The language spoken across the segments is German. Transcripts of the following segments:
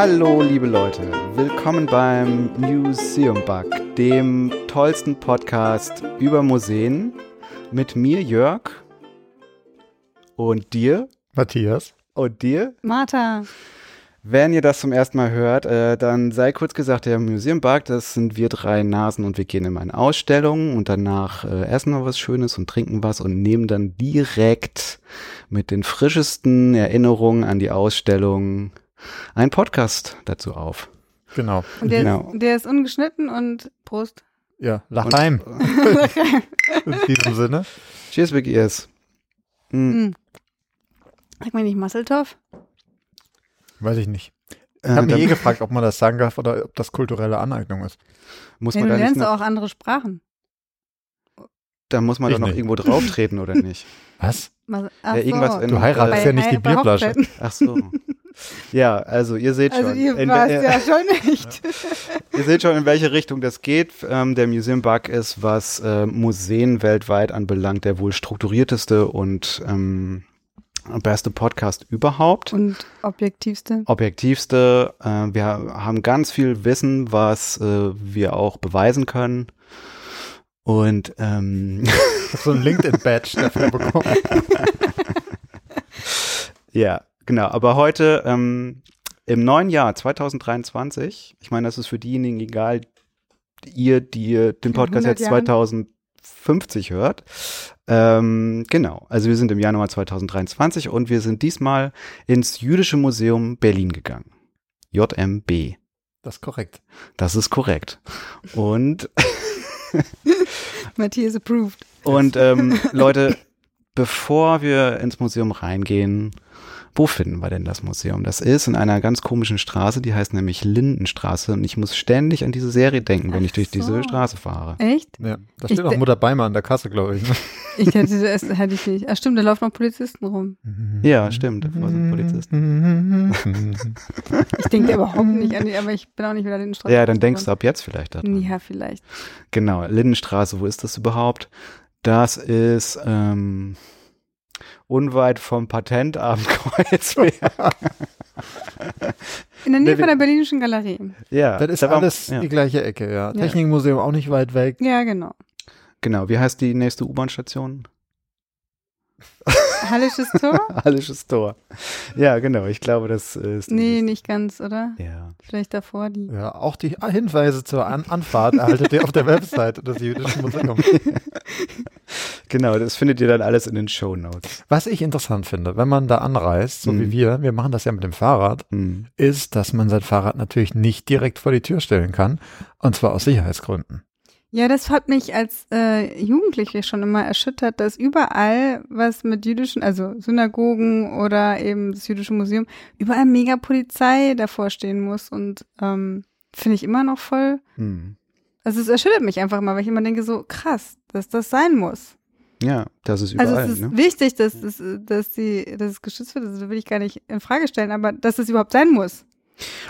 Hallo, liebe Leute. Willkommen beim Museum Bug, dem tollsten Podcast über Museen. Mit mir, Jörg. Und dir. Matthias. Und dir. Martha. Wenn ihr das zum ersten Mal hört, äh, dann sei kurz gesagt, der Museum Bug, das sind wir drei Nasen und wir gehen in eine Ausstellung und danach äh, essen wir was Schönes und trinken was und nehmen dann direkt mit den frischesten Erinnerungen an die Ausstellung einen Podcast dazu auf. Genau. Und der, Genau. Ist, der ist ungeschnitten und Prost. Ja, Lachheim. In diesem Sinne. Cheers, Big Ears. Mm, Hm. Sag mal nicht Masseltoff? Weiß ich nicht. Ich äh, habe mich da eh gefragt, ob man das sagen darf oder ob das kulturelle Aneignung ist. muss Ja, man du da lernst auch andere Sprachen. da muss man Ich doch noch nicht. irgendwo drauf treten, oder nicht? Was? Ach Ja, irgendwas so. in- Du heiratest ja nicht die Bierflasche. Ach so. Ja, also ihr seht Also schon. ihr in, warst äh, ja schon nicht. Ihr seht schon, in welche Richtung das geht. Ähm, der Museum Bug ist, was äh, Museen weltweit anbelangt, der wohl strukturierteste und ähm, beste Podcast überhaupt. Und objektivste. Objektivste. Äh, wir haben ganz viel Wissen, was äh, wir auch beweisen können. Und ähm, Ich habe so ein LinkedIn-Badge dafür bekommen. Ja, genau. Aber heute ähm, im neuen Jahr 2023, ich meine, das ist für diejenigen egal, ihr, die ihr den Podcast 100 jetzt Jahren. 2050 hört. Ähm, genau, also wir sind im Januar 2023 und wir sind diesmal ins Jüdische Museum Berlin gegangen. JMB. Das ist korrekt. Das ist korrekt. Und Matthias approved. Und ähm, Leute, bevor wir ins Museum reingehen, wo finden wir denn das Museum? Das ist in einer ganz komischen Straße, die heißt nämlich Lindenstraße. Und ich muss ständig an diese Serie denken, wenn Ach ich durch diese so. Straße fahre. Echt? Ja, da Ich steht auch de- Mutter Beimer an der Kasse, glaube ich. ne? Ich hätte das hätte ich nicht. Ach stimmt, da laufen noch Polizisten rum. Ja, stimmt, davor sind Polizisten. Ich denke überhaupt nicht an die, aber ich bin auch nicht wieder in den Straßen. Ja, dann denkst du ab jetzt vielleicht daran. Ja, vielleicht. Genau, Lindenstraße, wo ist das überhaupt? Das ist ähm, unweit vom Patentamt Kreuzberg. In der Nähe von der Berlinischen Galerie. ja, Das ist da war- alles ja. die gleiche Ecke, ja. Technikmuseum auch nicht weit weg. Ja, genau. Genau, wie heißt die nächste U-Bahn-Station? Hallisches Tor? Hallisches Tor. Ja, genau. Ich glaube, das ist. Nee, nicht ganz, oder? Ja. Vielleicht davor die. Ja, auch die Hinweise zur An Anfahrt erhaltet ihr auf der Website des Jüdischen Museums. Genau, das findet ihr dann alles in den Show Notes. Was ich interessant finde, wenn man da anreist, so Mhm. wie wir, wir machen das ja mit dem Fahrrad, Hm. ist, dass man sein Fahrrad natürlich nicht direkt vor die Tür stellen kann. Und zwar aus Sicherheitsgründen. Ja, das hat mich als äh, Jugendliche schon immer erschüttert, dass überall, was mit jüdischen, also Synagogen oder eben das jüdische Museum, überall mega Polizei davor stehen muss. Und ähm, finde ich immer noch voll. Hm. Also es erschüttert mich einfach mal, weil ich immer denke, so krass, dass das sein muss. Ja, das ist überall. also es ist ne? wichtig, dass, das, dass, die, dass es geschützt wird, das will ich gar nicht in Frage stellen, aber dass es überhaupt sein muss.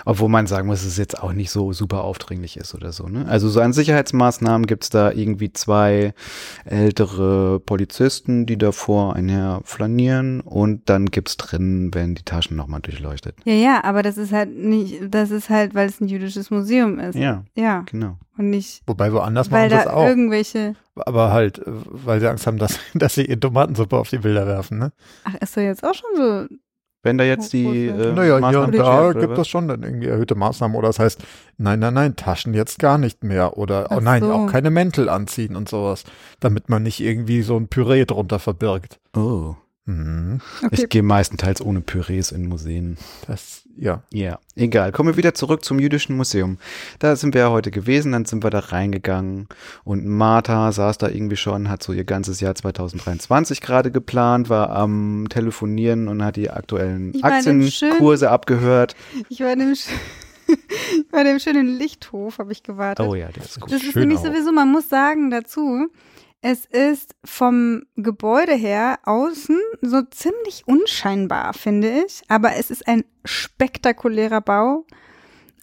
Obwohl man sagen muss, es jetzt auch nicht so super aufdringlich ist oder so. Ne? Also so an Sicherheitsmaßnahmen gibt es da irgendwie zwei ältere Polizisten, die davor einher flanieren und dann gibt's drin, wenn die Taschen nochmal durchleuchtet. Ja, ja, aber das ist halt nicht, das ist halt, weil es ein jüdisches Museum ist. Ja, Ja, genau. und nicht, Wobei woanders weil machen sie da das auch. irgendwelche, Aber halt, äh, weil sie Angst haben, dass, dass sie ihre Tomatensuppe auf die Bilder werfen, ne? ach, ist doch jetzt auch schon so, Wenn da jetzt die äh, naja, hier Maßnahmen und da gibt es schon dann irgendwie erhöhte Maßnahmen. Oder das heißt, nein, nein, nein, Taschen jetzt gar nicht mehr. Oder, oh nein, so. auch keine Mäntel anziehen und sowas. Damit man nicht irgendwie so ein Püree drunter verbirgt. Oh. Mhm. okay, Ich gehe meistenteils ohne Pürees in Museen. Das, ja. Ja, egal. Kommen wir wieder zurück zum Jüdischen Museum. Da sind wir ja heute gewesen, dann sind wir da reingegangen und Martha saß da irgendwie schon, hat so ihr ganzes Jahr 2023 gerade geplant, war am Telefonieren und hat die aktuellen Aktienkurse abgehört. ich war in dem, sch- in dem schönen Lichthof, habe ich gewartet. Oh ja, der ist gut. Das ist schön nämlich auch. sowieso, man muss sagen dazu, es ist vom Gebäude her außen so ziemlich unscheinbar, finde ich. Aber es ist ein spektakulärer Bau.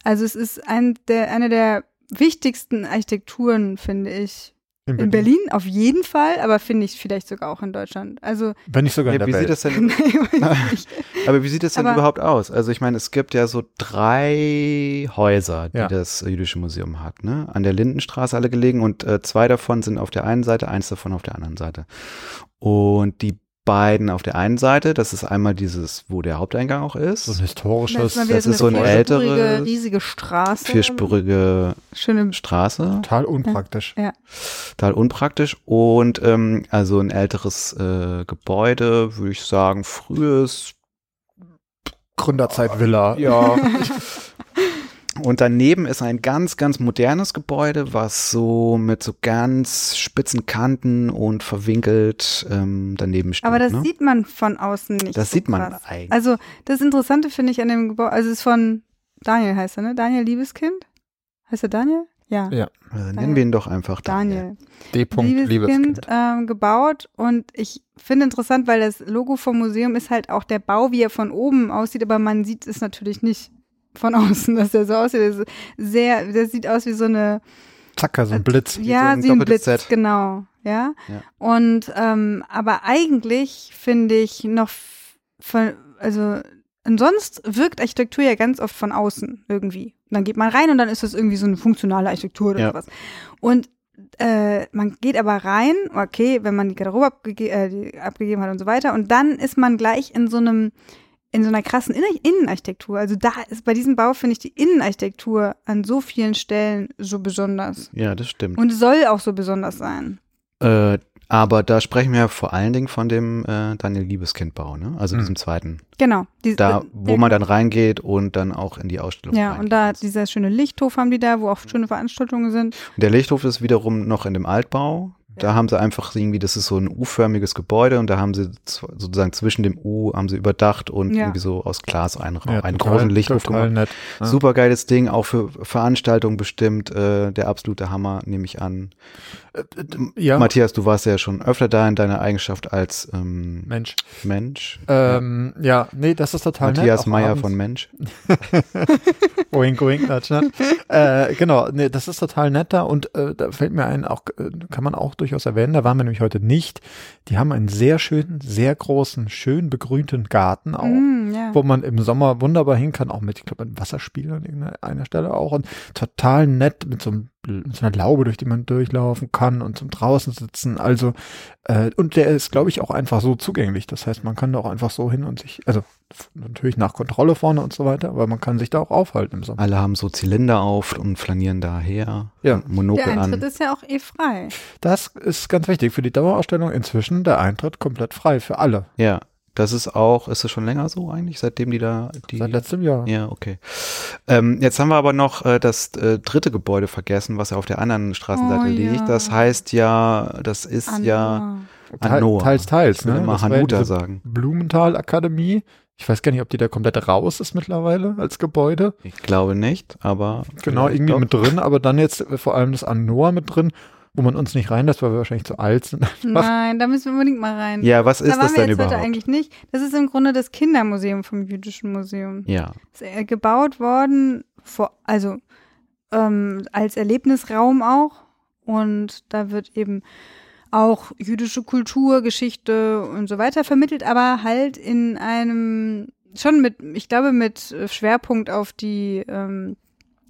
Also es ist ein der, eine der wichtigsten Architekturen, finde ich, In Berlin auf jeden Fall, aber finde ich vielleicht sogar auch in Deutschland. Also Wenn nicht sogar in Ja, der wie Welt. sieht das denn, aber wie sieht das denn Aber- überhaupt aus? Also ich meine, es gibt ja so drei Häuser, die Ja. das Jüdische Museum hat, ne? An der Lindenstraße alle gelegen und äh, zwei davon sind auf der einen Seite, eins davon auf der anderen Seite. Und die beiden auf der einen Seite, das ist einmal dieses, wo der Haupteingang auch ist. so ein historisches, wieder das ist so eine ältere, riesige Straße. vierspurige Schöne Straße. total unpraktisch. total unpraktisch und ähm, also ein älteres äh, Gebäude, würde ich sagen, frühes, Gründerzeit Villa. ja. und daneben ist ein ganz, ganz modernes Gebäude, was so mit so ganz spitzen Kanten und verwinkelt ähm, daneben steht. Aber das ne? sieht man von außen nicht. das so sieht man krass. eigentlich. Also das Interessante finde ich an dem Gebäude, also es ist von Daniel heißt er, ne? Daniel Liebeskind? Heißt er Daniel? Ja. Ja. Also nennen wir ihn doch einfach Daniel. D. -Punkt, Liebeskind Liebeskind. ähm, gebaut und ich finde interessant, weil das Logo vom Museum ist halt auch der Bau, wie er von oben aussieht, aber man sieht es natürlich nicht von außen, dass er so aussieht. Ist sehr, das sieht aus wie so eine Zacker, so ein Blitz. ja, ein wie ein Blitz, Z. genau, ja. Ja. Und ähm, aber eigentlich finde ich noch von, also sonst wirkt Architektur ja ganz oft von außen irgendwie. Und dann geht man rein und dann ist das irgendwie so eine funktionale Architektur oder Ja. sowas. Und äh, man geht aber rein, okay, wenn man die Garderobe abgege äh, abgegeben hat und so weiter, und dann ist man gleich in so einem in so einer krassen Innen Innenarchitektur. Also da ist bei diesem Bau finde ich die Innenarchitektur an so vielen Stellen so besonders. Ja, das stimmt. Und soll auch so besonders sein. Äh, aber da sprechen wir ja vor allen Dingen von dem äh, Daniel Liebeskind-Bau, ne? Also Hm. diesem zweiten. Genau. Die, Da, äh, wo ja, man dann reingeht und dann auch in die Ausstellung Ja, reingeht. und da dieser schöne Lichthof haben die da, wo auch schöne Veranstaltungen sind. Und Der Lichthof ist wiederum noch in dem Altbau. Da haben sie einfach irgendwie, das ist so ein U-förmiges Gebäude und da haben sie sozusagen zwischen dem U haben sie überdacht und Ja. irgendwie so aus Glas einen, Raum, Ja, einen total- großen Lichthof total gemacht. nett. Ja. Super geiles Ding, auch für Veranstaltungen bestimmt, äh, der absolute Hammer, nehme ich an. Ja, Matthias, du warst ja schon öfter da in deiner Eigenschaft als ähm, Mensch. Mensch. Ähm, ja, nee, das ist total nett. Matthias Meyer von Mensch. Oink, oink, natsch, natsch. äh, genau, nee, das ist total nett da und äh, da fällt mir ein, auch äh, kann man auch durchaus erwähnen, da waren wir nämlich heute nicht. Die haben einen sehr schönen, sehr großen, schön begrünten Garten auch. Mm, ja. wo man im Sommer wunderbar hin kann, auch mit, ich glaube, einem Wasserspiel an irgendeiner Stelle auch und total nett mit so, einem, mit so einer Laube, durch die man durchlaufen kann und zum draußen sitzen. Also, äh, und der ist, glaube ich, auch einfach so zugänglich. Das heißt, man kann da auch einfach so hin und sich, also natürlich nach Kontrolle vorne und so weiter, aber man kann sich da auch aufhalten im Sommer. Alle haben so Zylinder auf und flanieren daher. Ja. Monokel Der Eintritt an. ist ja auch eh frei. Das ist ganz wichtig für die Dauerausstellung inzwischen, der Eintritt komplett frei für alle. Ja, das ist auch, ist es schon länger so eigentlich, seitdem die da die. Seit letztem Jahr. ja, okay. Ähm, jetzt haben wir aber noch äh, das äh, dritte Gebäude vergessen, was ja auf der anderen Straßenseite Oh, liegt. ja. Das heißt ja, das ist ja Ah, Teil- Anoa. Teils, teils. Ich will Ne? immer ja Hanuta diese sagen. Blumenthal-Akademie. Ich weiß gar nicht, ob die da komplett raus ist mittlerweile als Gebäude. Ich glaube nicht, aber. Genau, irgendwie doch. mit drin, aber dann jetzt äh, vor allem das Anoa mit drin, wo man uns nicht reinlässt, weil wir wahrscheinlich zu alt sind. Nein, da müssen wir unbedingt mal rein. Ja, was da ist waren das wir denn überhaupt? eigentlich nicht. Das ist im Grunde das Kindermuseum vom Jüdischen Museum. Ja, Ist äh, gebaut worden, vor, also ähm, als Erlebnisraum auch. Und da wird eben auch jüdische Kultur, Geschichte und so weiter vermittelt, aber halt in einem, schon mit, ich glaube, mit Schwerpunkt auf die, ähm,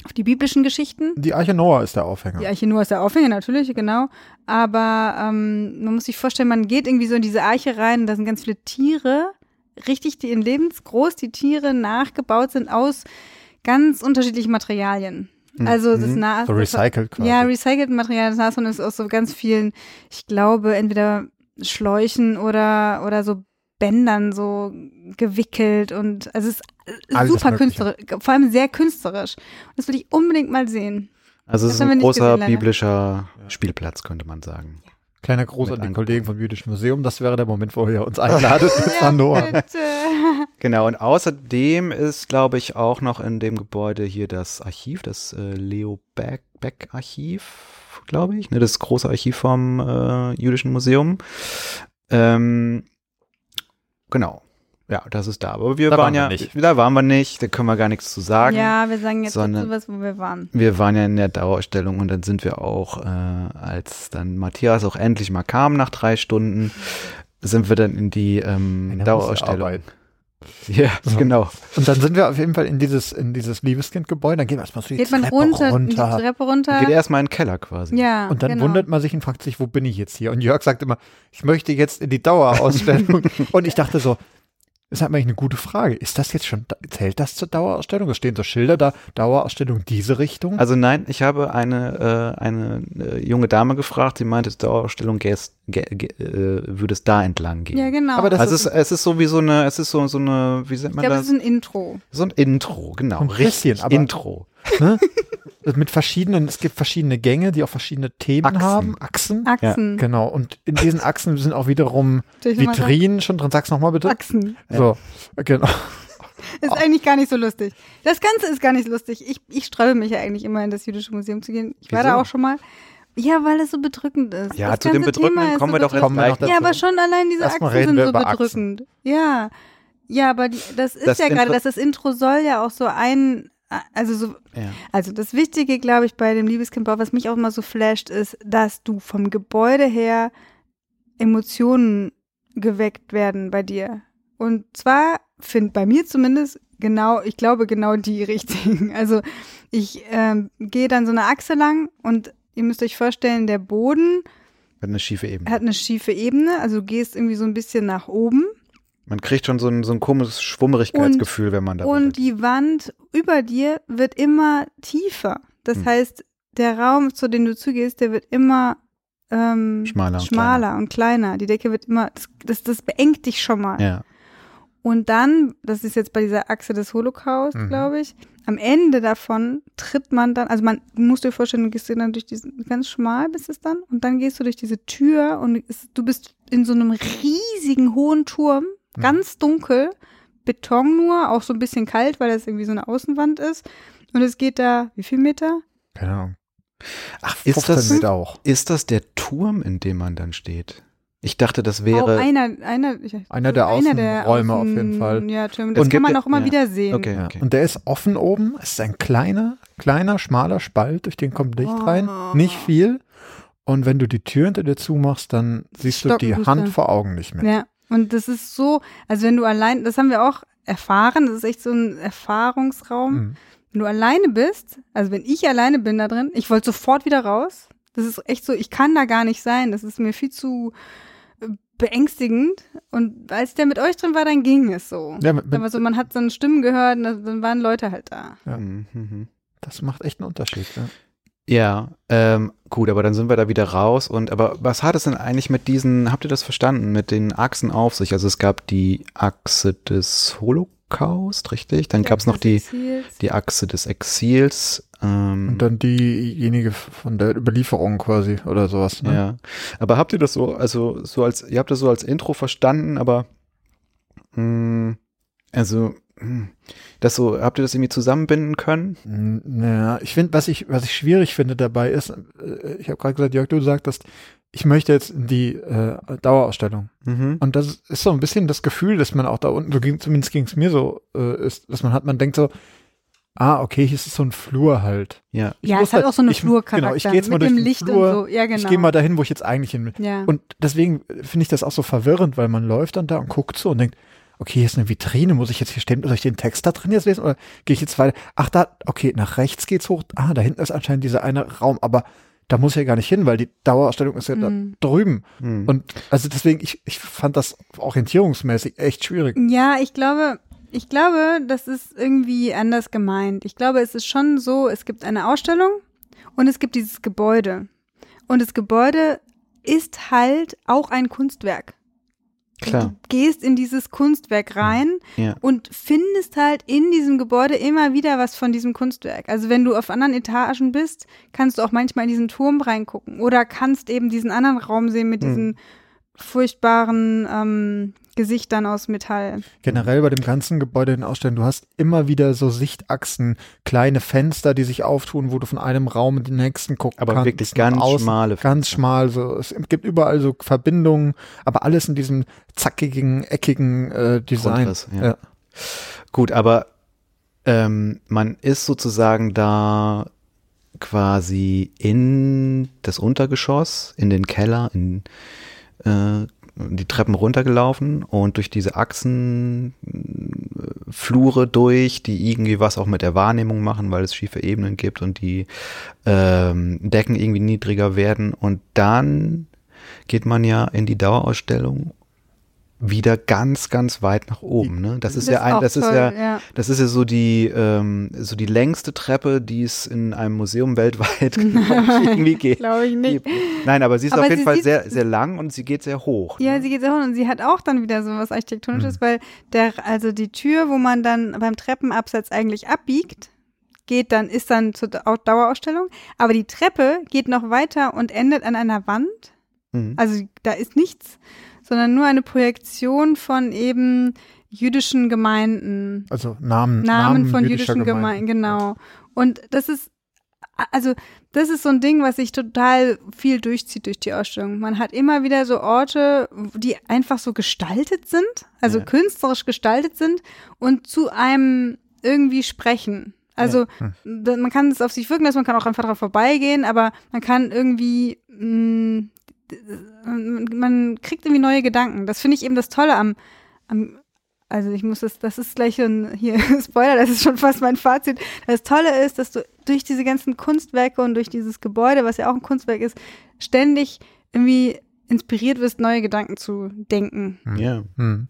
auf die biblischen Geschichten. Die Arche Noah ist der Aufhänger. Die Arche Noah ist der Aufhänger, natürlich, genau. Aber ähm, man muss sich vorstellen, man geht irgendwie so in diese Arche rein und da sind ganz viele Tiere, richtig, die in lebensgroß, die Tiere nachgebaut sind aus ganz unterschiedlichen Materialien. Also das Mhm. Nas so recycelt quasi. ja, recycelten Material, das Nashorn ist aus so ganz vielen, ich glaube, entweder Schläuchen oder, oder so Bändern so gewickelt und also es ist Alles super künstlerisch, vor allem sehr künstlerisch. Das will ich unbedingt mal sehen. also es Das ist ein großer gesehen, biblischer Spielplatz, könnte man sagen. Kleiner Gruß Mit an die angucken. Kollegen vom Jüdischen Museum. Das wäre der Moment, wo ihr uns einladet mit. Bitte. Genau, und außerdem ist, glaube ich, auch noch in dem Gebäude hier das Archiv, das äh, Leo Beck, Beck Archiv, glaube ich, ne, das große Archiv vom äh, Jüdischen Museum. Ähm, genau. Ja, das ist da. Aber wir Da waren waren wir ja, nicht. da waren wir nicht, da können wir gar nichts zu sagen. Ja, wir sagen jetzt sondern- dazu was, wo wir waren. Wir waren ja in der Dauerausstellung und dann sind wir auch, äh, als dann Matthias auch endlich mal kam nach drei Stunden, sind wir dann in die ähm, Dauerausstellung. Ja, So. genau. Und dann sind wir auf jeden Fall in dieses, in dieses Liebeskindgebäude, dann gehen wir erstmal so die Geht man Treppe runter, runter. die Treppe runter. Geht erstmal in den Keller quasi. ja, Und dann genau. wundert man sich und fragt sich, wo bin ich jetzt hier? Und Jörg sagt immer, ich möchte jetzt in die Dauerausstellung. und ich dachte so, das ist eigentlich eine gute Frage. Ist das jetzt schon, zählt das zur Dauerausstellung? Es stehen so Schilder da, Dauerausstellung diese Richtung. Also nein, ich habe eine, äh, eine äh, junge Dame gefragt, die meinte, Dauerausstellung gäs- gä- gä- äh, würde es da entlang gehen. Ja, genau. Aber das also ist- es, es ist so wie so eine, es ist so, so eine, wie nennt ich man glaube, das? es ist ein Intro. so ein Intro, genau. Ein bisschen, richtig, aber- Intro. Ne? Mit verschiedenen, es gibt verschiedene Gänge, die auch verschiedene Themen Achsen. haben. Achsen. Achsen. Genau. Und in diesen Achsen sind auch wiederum? Vitrinen schon drin. Sag's nochmal bitte. Achsen. So, genau. Ist eigentlich gar nicht so lustig. Das Ganze ist gar nicht lustig. Ich, ich sträube mich ja eigentlich immer in das Jüdische Museum zu gehen. Ich war Wieso? da auch schon mal. Ja, weil es so bedrückend ist. Ja, das zu dem Bedrückenden kommen so wir doch jetzt bedrückend. Gleich. Ja, dazu. aber schon allein diese Erstmal Achsen sind so über Achsen. bedrückend. Ja. Ja, aber die, das ist Das ja gerade, dass das Intro soll ja auch so ein, also so, Ja. also das Wichtige, glaube ich, bei dem Liebeskindbau, was mich auch immer so flasht, ist, dass du vom Gebäude her Emotionen geweckt werden bei dir. Und zwar finde bei mir zumindest genau, ich glaube genau die richtigen. Also ich ähm, gehe dann so eine Achse lang und ihr müsst euch vorstellen, der Boden Hat eine schiefe Ebene. hat eine schiefe Ebene, also du gehst irgendwie so ein bisschen nach oben Man kriegt schon so ein, so ein komisches Schwummerigkeitsgefühl, wenn man da und die Wand über dir wird immer tiefer. Das Hm. heißt, der Raum, zu dem du zugehst, der wird immer ähm, Schmaler und schmaler und kleiner. Die Decke wird immer, das, das, das beengt dich schon mal. Ja. Und dann, das ist jetzt bei dieser Achse des Holocaust, Mhm. glaube ich, am Ende davon tritt man dann, also man du musst dir vorstellen, du gehst dann durch diesen, ganz schmal bist es dann, und dann gehst du durch diese Tür und es, du bist in so einem riesigen hohen Turm, Mhm. ganz dunkel, Beton nur, auch so ein bisschen kalt, weil das irgendwie so eine Außenwand ist. Und es geht da, wie viel Meter? Keine Ahnung. Ach, ist 15 das, Meter auch. ist das der Turm, in dem man dann steht? Ich dachte, das Auch wäre. einer, einer, ich, Einer der Außenräume auf jeden Fall. Ja, Türme. Und Das kann gibt man auch immer ja. wieder sehen. Okay, okay. Und der ist offen oben. Es ist ein kleiner, kleiner, schmaler Spalt, durch den kommt Licht rein. Oh. Nicht viel. Und wenn du die Tür hinter dir zumachst, dann siehst du die. Hand vor Augen nicht mehr. Ja, und das ist so, also wenn du allein, das haben wir auch erfahren, das ist echt so ein Erfahrungsraum. Mhm. Wenn du alleine bist, also wenn ich alleine bin da drin, ich wollte sofort wieder raus. Das ist echt so, ich kann da gar nicht sein. Das ist mir viel zu äh, beängstigend. Und als der mit euch drin war, dann ging es so. Ja, mit, Aber mit, so, man hat so Stimmen gehört und dann- dann waren Leute halt da. Ja. Mhm, mhm. das macht echt einen Unterschied. Ja. Ja, ähm, gut, aber dann sind wir da wieder raus. Und aber was hat es denn eigentlich mit diesen, habt ihr das verstanden, mit den Achsen auf sich? Also es gab die Achse des Holocaust, richtig? Dann gab es noch die, die Achse des Exils. Ähm, Und dann diejenige von der Überlieferung quasi oder sowas. Ne? Ja. Aber habt ihr das so, also so als, ihr habt das so als Intro verstanden, aber mh, also mh, das so, habt ihr das irgendwie zusammenbinden können? Naja, ich finde, was ich, was ich schwierig finde dabei ist, äh, ich habe gerade gesagt, Jörg, du sagtest, ich möchte jetzt in die äh, Dauerausstellung. Mhm. Und das ist so ein bisschen das Gefühl, dass man auch da unten, so ging, zumindest ging es mir so, äh, ist, dass man hat, man denkt so, ah, okay, hier ist so ein Flur halt. Ja. Ich ja, muss es hat auch so eine ich- Flurcharakter Genau, ich gehe jetzt mal mit durch dem den Licht Flur. und so. Ja, genau. Ich gehe mal dahin, wo ich jetzt eigentlich hin will. ja. Und deswegen finde ich das auch so verwirrend, weil man läuft dann da und guckt so und denkt, okay, hier ist eine Vitrine, muss ich jetzt hier stehen, soll ich den Text da drin jetzt lesen oder gehe ich jetzt weiter? Ach, da, okay, nach rechts geht's hoch. Ah, da hinten ist anscheinend dieser eine Raum, aber da muss ich ja gar nicht hin, weil die Dauerausstellung ist ja Mhm. da drüben. Mhm. Und also deswegen, ich, ich fand das orientierungsmäßig echt schwierig. Ja, ich glaube, ich glaube, das ist irgendwie anders gemeint. Ich glaube, es ist schon so, es gibt eine Ausstellung und es gibt dieses Gebäude. Und das Gebäude ist halt auch ein Kunstwerk. Klar. Du gehst in dieses Kunstwerk rein Ja. und findest halt in diesem Gebäude immer wieder was von diesem Kunstwerk. Also wenn du auf anderen Etagen bist, kannst du auch manchmal in diesen Turm reingucken oder kannst eben diesen anderen Raum sehen mit Hm. diesen furchtbaren ähm, Gesichtern aus Metall. Generell bei dem ganzen Gebäude in Ausstellungen, du hast immer wieder so Sichtachsen, kleine Fenster, die sich auftun, wo du von einem Raum in den nächsten gucken Aber kannst. wirklich und ganz außen schmale Ganz Fenster. schmal, so. Es gibt überall so Verbindungen, aber alles in diesem zackigen, eckigen äh, Design. Grundriss, ja. Gut, aber ähm, man ist sozusagen da quasi in das Untergeschoss, in den Keller, in äh, die Treppen runtergelaufen und durch diese Achsen äh, Flure durch, die irgendwie was auch mit der Wahrnehmung machen, weil es schiefe Ebenen gibt und die ähm, Decken irgendwie niedriger werden. Und dann geht man ja in die Dauerausstellung wieder ganz, ganz weit nach oben. Ne? Das ist ja ein, das ist toll, ja, ja. das ist ja so die, ähm, so die längste Treppe, die es in einem Museum weltweit glaub ich, irgendwie geht. Glaube ich nicht. Nein, aber sie ist Aber auf jeden Fall sehr, sehr lang und sie geht sehr hoch. Ja, ne? sie geht sehr hoch und sie hat auch dann wieder so was Architektonisches, weil der, also die Tür, wo man dann beim Treppenabsatz eigentlich abbiegt, geht dann, ist dann zur Dau- Dauerausstellung, aber die Treppe geht noch weiter und endet an einer Wand. Mhm. Also da ist nichts, sondern nur eine Projektion von eben jüdischen Gemeinden. Also Namen, Namen, von jüdischer jüdischen Gemeinden, genau. Und das ist, also das ist so ein Ding, was sich total viel durchzieht durch die Ausstellung. Man hat immer wieder so Orte, die einfach so gestaltet sind, also Ja. künstlerisch gestaltet sind und zu einem irgendwie sprechen. Also da- man kann es auf sich wirken lassen, man kann auch einfach darauf vorbeigehen, aber man kann irgendwie, mh, man kriegt irgendwie neue Gedanken. Das finde ich eben das Tolle am, am also ich muss das, das ist gleich schon hier Spoiler, das ist schon fast mein Fazit. Das Tolle ist, dass du durch diese ganzen Kunstwerke und durch dieses Gebäude, was ja auch ein Kunstwerk ist, ständig irgendwie inspiriert wirst, neue Gedanken zu denken. Ja. Hm.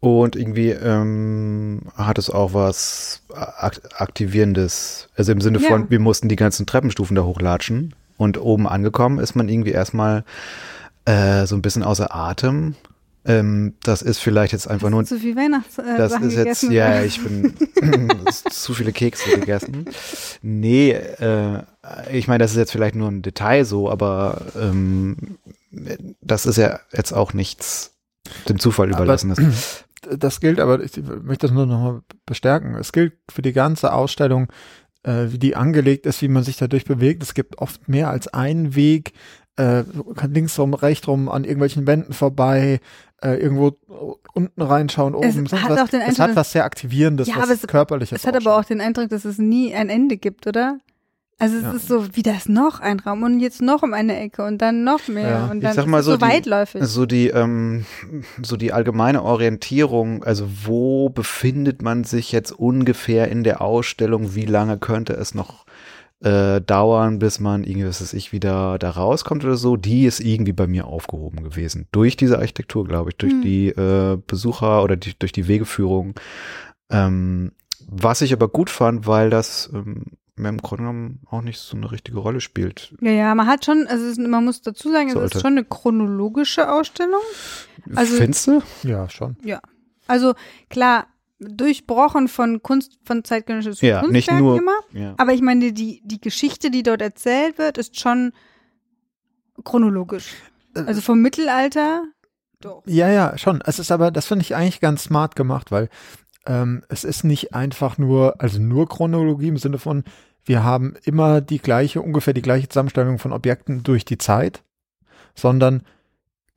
Und irgendwie ähm, hat es auch was ak Aktivierendes. Also im Sinne von, Ja. wir mussten die ganzen Treppenstufen da hochlatschen. Und oben angekommen ist man irgendwie erstmal äh, so ein bisschen außer Atem. Ähm, das ist vielleicht jetzt einfach nur Zu viel Weihnachtssachen Das ist jetzt, gegessen. ja, ich bin zu viele Kekse gegessen. Nee, äh, ich meine, das ist jetzt vielleicht nur ein Detail so, aber ähm, das ist ja jetzt auch nichts dem Zufall Aber- überlassen. ist. das gilt, aber ich möchte das nur noch mal bestärken. Es gilt für die ganze Ausstellung, äh, wie die angelegt ist, wie man sich dadurch bewegt. Es gibt oft mehr als einen Weg. Äh, links rum, rechts rum, an irgendwelchen Wänden vorbei, äh, irgendwo unten reinschauen, oben. Es hat was. auch den es Eindruck, hat was sehr Aktivierendes, Ja, was es- körperliches. Es hat aber auch den Eindruck, dass es nie ein Ende gibt, oder? Also es Ja. ist so, wie das noch ein Raum und jetzt noch um eine Ecke und dann noch mehr Ja. und Ich dann sag ist mal so, so die- weitläufig. So die, ähm, so die allgemeine Orientierung, also wo befindet man sich jetzt ungefähr in der Ausstellung, wie lange könnte es noch äh, dauern, bis man irgendwie, was weiß ich, wieder da rauskommt oder so, die ist irgendwie bei mir aufgehoben gewesen. Durch diese Architektur, glaube ich, durch Hm. die äh, Besucher oder die, durch die Wegeführung. Ähm, was ich aber gut fand, weil das ähm, im Grunde genommen auch nicht so eine richtige Rolle spielt. ja, ja, man hat schon, also es ist, man muss dazu sagen, es Sollte. ist schon eine chronologische Ausstellung. Also- Findest du? Ja, schon. Also klar, durchbrochen von Kunst, von zeitgenössisches Ja, nicht Kunstwerk nur- immer. Ja. Aber ich meine, die, die Geschichte, die dort erzählt wird, ist schon chronologisch. Äh, Also vom Mittelalter. Doch. Ja, ja, schon. Es ist aber, das finde ich eigentlich ganz smart gemacht, weil ähm, es ist nicht einfach nur, also nur Chronologie im Sinne von, wir haben immer die gleiche, ungefähr die gleiche Zusammenstellung von Objekten durch die Zeit, sondern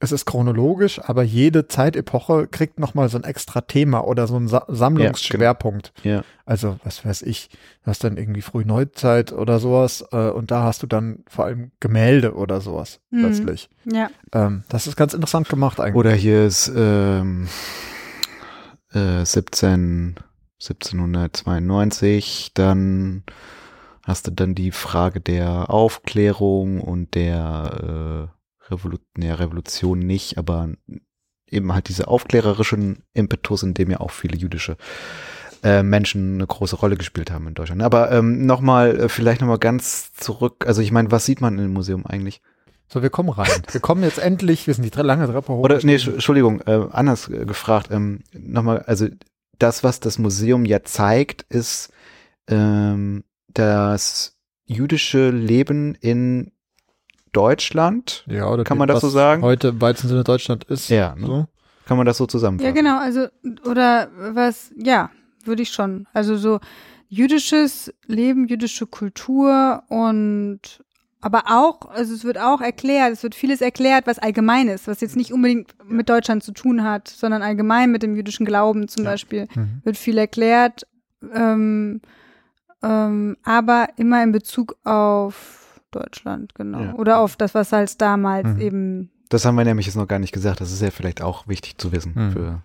es ist chronologisch, aber jede Zeitepoche kriegt nochmal so ein extra Thema oder so einen Sa Sammlungsschwerpunkt. Ja. Also, was weiß ich, du hast dann irgendwie Frühneuzeit oder sowas äh, und da hast du dann vor allem Gemälde oder sowas Mhm. plötzlich. Ja. Ähm, das ist ganz interessant gemacht eigentlich. Oder hier ist ähm, äh, 17, 1792, dann hast du dann die Frage der Aufklärung und der äh, Revolu nee, Revolution nicht, aber eben halt diese aufklärerischen Impetus, in dem ja auch viele jüdische äh, Menschen eine große Rolle gespielt haben in Deutschland. Aber ähm, nochmal, äh, vielleicht nochmal ganz zurück, also ich meine, was sieht man im Museum eigentlich? So, wir kommen rein. Wir kommen jetzt endlich, wir sind die lange Treppe hoch. Oder, nee, Entsch- Entschuldigung, äh, anders äh, gefragt. Ähm, Nochmal, also das, was das Museum ja zeigt, ist ähm, das jüdische Leben in Deutschland. ja, oder kann man das was so sagen? Heute im weitesten Sinne Deutschland ist. Ja, ne? So. Kann man das so zusammenfassen? Ja, genau, also, oder was, ja, würde ich schon. Also so jüdisches Leben, jüdische Kultur und aber auch, also es wird auch erklärt, es wird vieles erklärt, was allgemein ist, was jetzt nicht unbedingt mit Deutschland zu tun hat, sondern allgemein mit dem jüdischen Glauben zum Ja. Beispiel, Mhm. wird viel erklärt, ähm, ähm, aber immer in Bezug auf Deutschland, genau. Ja. Oder auf das, was halt damals Mhm. eben, Das haben wir nämlich jetzt noch gar nicht gesagt. Das ist ja vielleicht auch wichtig zu wissen Hm. für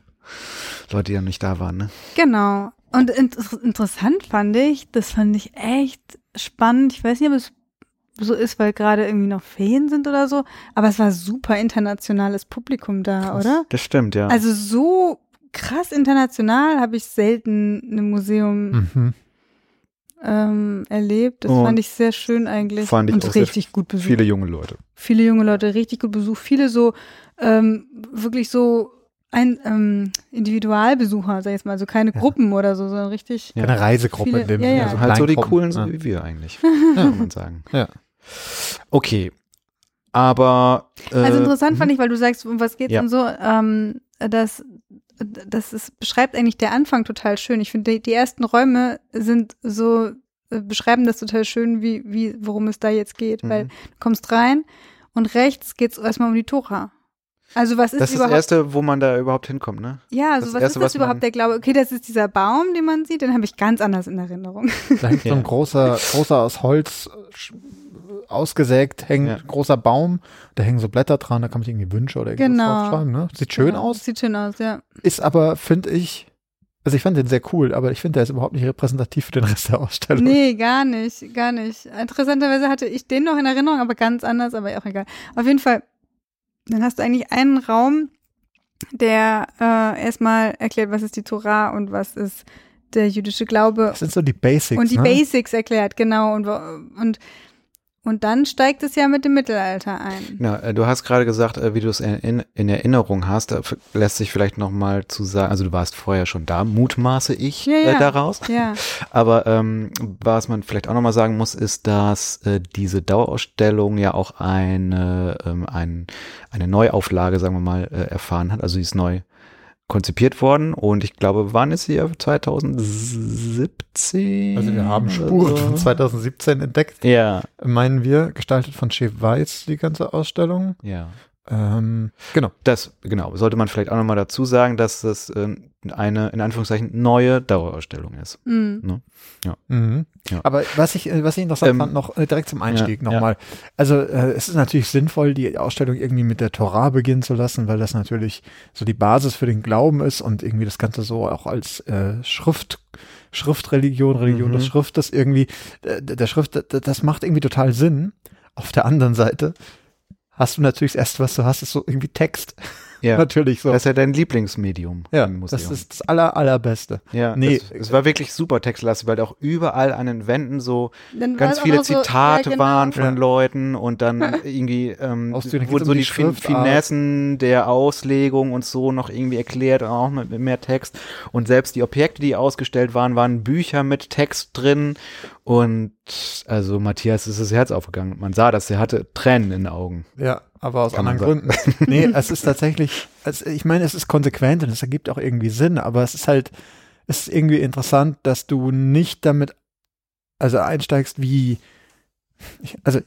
Leute, die ja nicht da waren. Ne? genau. Und inter interessant fand ich, das fand ich echt spannend. Ich weiß nicht, ob es so ist, weil gerade irgendwie noch Ferien sind oder so, aber es war super internationales Publikum da, oder? Das stimmt, ja. Also so krass international habe ich selten in einem Museum Mhm. ähm, erlebt. Das Und fand ich sehr schön eigentlich. fand ich und auch sehr richtig gut besucht. Viele junge Leute. Viele junge Leute, richtig gut besucht. Viele so, ähm, wirklich so ein ähm, Individualbesucher, sag ich jetzt mal, also keine Ja. Gruppen oder so, sondern richtig. Ja. Eine Reisegruppe Viele- in dem ja, ja. also halt so die coolen, so Ja. wie wir eigentlich, kann man sagen. Ja. Okay. Aber äh, Also interessant mhm. fand ich, weil du sagst, um was geht's Ja. und so, ähm, das, das ist, beschreibt eigentlich der Anfang total schön. Ich finde, die, die ersten Räume sind so, äh, beschreiben das total schön, wie, wie, worum es da jetzt geht, Mhm. weil du kommst rein und rechts geht's erstmal um die Tora. Also was ist das ist das Erste, wo man da überhaupt hinkommt, ne? ja, also das was Erste, ist das was überhaupt der Glaube? Okay, das ist dieser Baum, den man sieht, den habe ich ganz anders in Erinnerung. Da hängt so Ja. ein großer, großer aus Holz äh, ausgesägt, hängt Ja. ein großer Baum, da hängen so Blätter dran, da kann man sich irgendwie Wünsche oder irgendwas Genau. draufschreiben. Ne? Sieht schön Genau, aus, Sieht schön aus, ja. ist aber, finde ich, also ich fand den sehr cool, aber ich finde, der ist überhaupt nicht repräsentativ für den Rest der Ausstellung. Nee, gar nicht, gar nicht. Interessanterweise hatte ich den noch in Erinnerung, aber ganz anders, aber auch egal. Auf jeden Fall, dann hast du eigentlich einen Raum, der äh, erstmal erklärt, was ist die Torah und was ist der jüdische Glaube Das sind so die Basics. und die ne? Basics erklärt, genau. Und, und, und dann steigt es ja mit dem Mittelalter ein. Ja, äh, du hast gerade gesagt, äh, wie du es in, in Erinnerung hast. Da f- lässt sich vielleicht noch mal zu sagen, also du warst vorher schon da, mutmaße ich Ja, ja. Äh, daraus. Ja, Aber ähm, was man vielleicht auch noch mal sagen muss, ist, dass äh, diese Dauerausstellung ja auch eine, ähm, ein, eine Neuauflage, sagen wir mal, äh, erfahren hat. Also sie ist neu konzipiert worden und ich glaube, wann ist sie? 2017? Also wir haben Spuren so? von 2017 entdeckt, Ja, meinen wir, gestaltet von Chef Weiss, die ganze Ausstellung. ja. Ähm, genau. Das, genau, sollte man vielleicht auch nochmal dazu sagen, dass das äh, eine, in Anführungszeichen, neue Dauerausstellung ist. mm. Mhm. Ja. Aber was ich, äh, was ich interessant Ähm, fand, noch äh, direkt zum Einstieg ja, nochmal. Also äh, es ist natürlich sinnvoll, die Ausstellung irgendwie mit der Torah beginnen zu lassen, weil das natürlich so die Basis für den Glauben ist und irgendwie das Ganze so auch als äh, Schrift, Schriftreligion, Religion Mhm. des Schriftes irgendwie, äh, der Schrift, das macht irgendwie total Sinn. Auf der anderen Seite hast du natürlich das erste, was du hast, ist so irgendwie Text. Ja, natürlich so. das ist ja dein Lieblingsmedium ja, im Museum. das ist das aller, allerbeste. ja, nee. es, es war wirklich super textlastig, weil auch überall an den Wänden so Dann ganz viele noch so- Zitate ja, genau. waren von Ja. Leuten und dann irgendwie ähm, wurden so um die, die fin Schriftart. Finessen der Auslegung und so noch irgendwie erklärt, und auch mit, mit mehr Text. Und selbst die Objekte, die ausgestellt waren, waren Bücher mit Text drin. Und also Matthias ist das Herz aufgegangen. Man sah das, er hatte Tränen in den Augen. Ja, aber aus Kann anderen Gründen. nee, es ist tatsächlich, also ich meine, es ist konsequent und es ergibt auch irgendwie Sinn, aber es ist halt, es ist irgendwie interessant, dass du nicht damit, also einsteigst, wie, also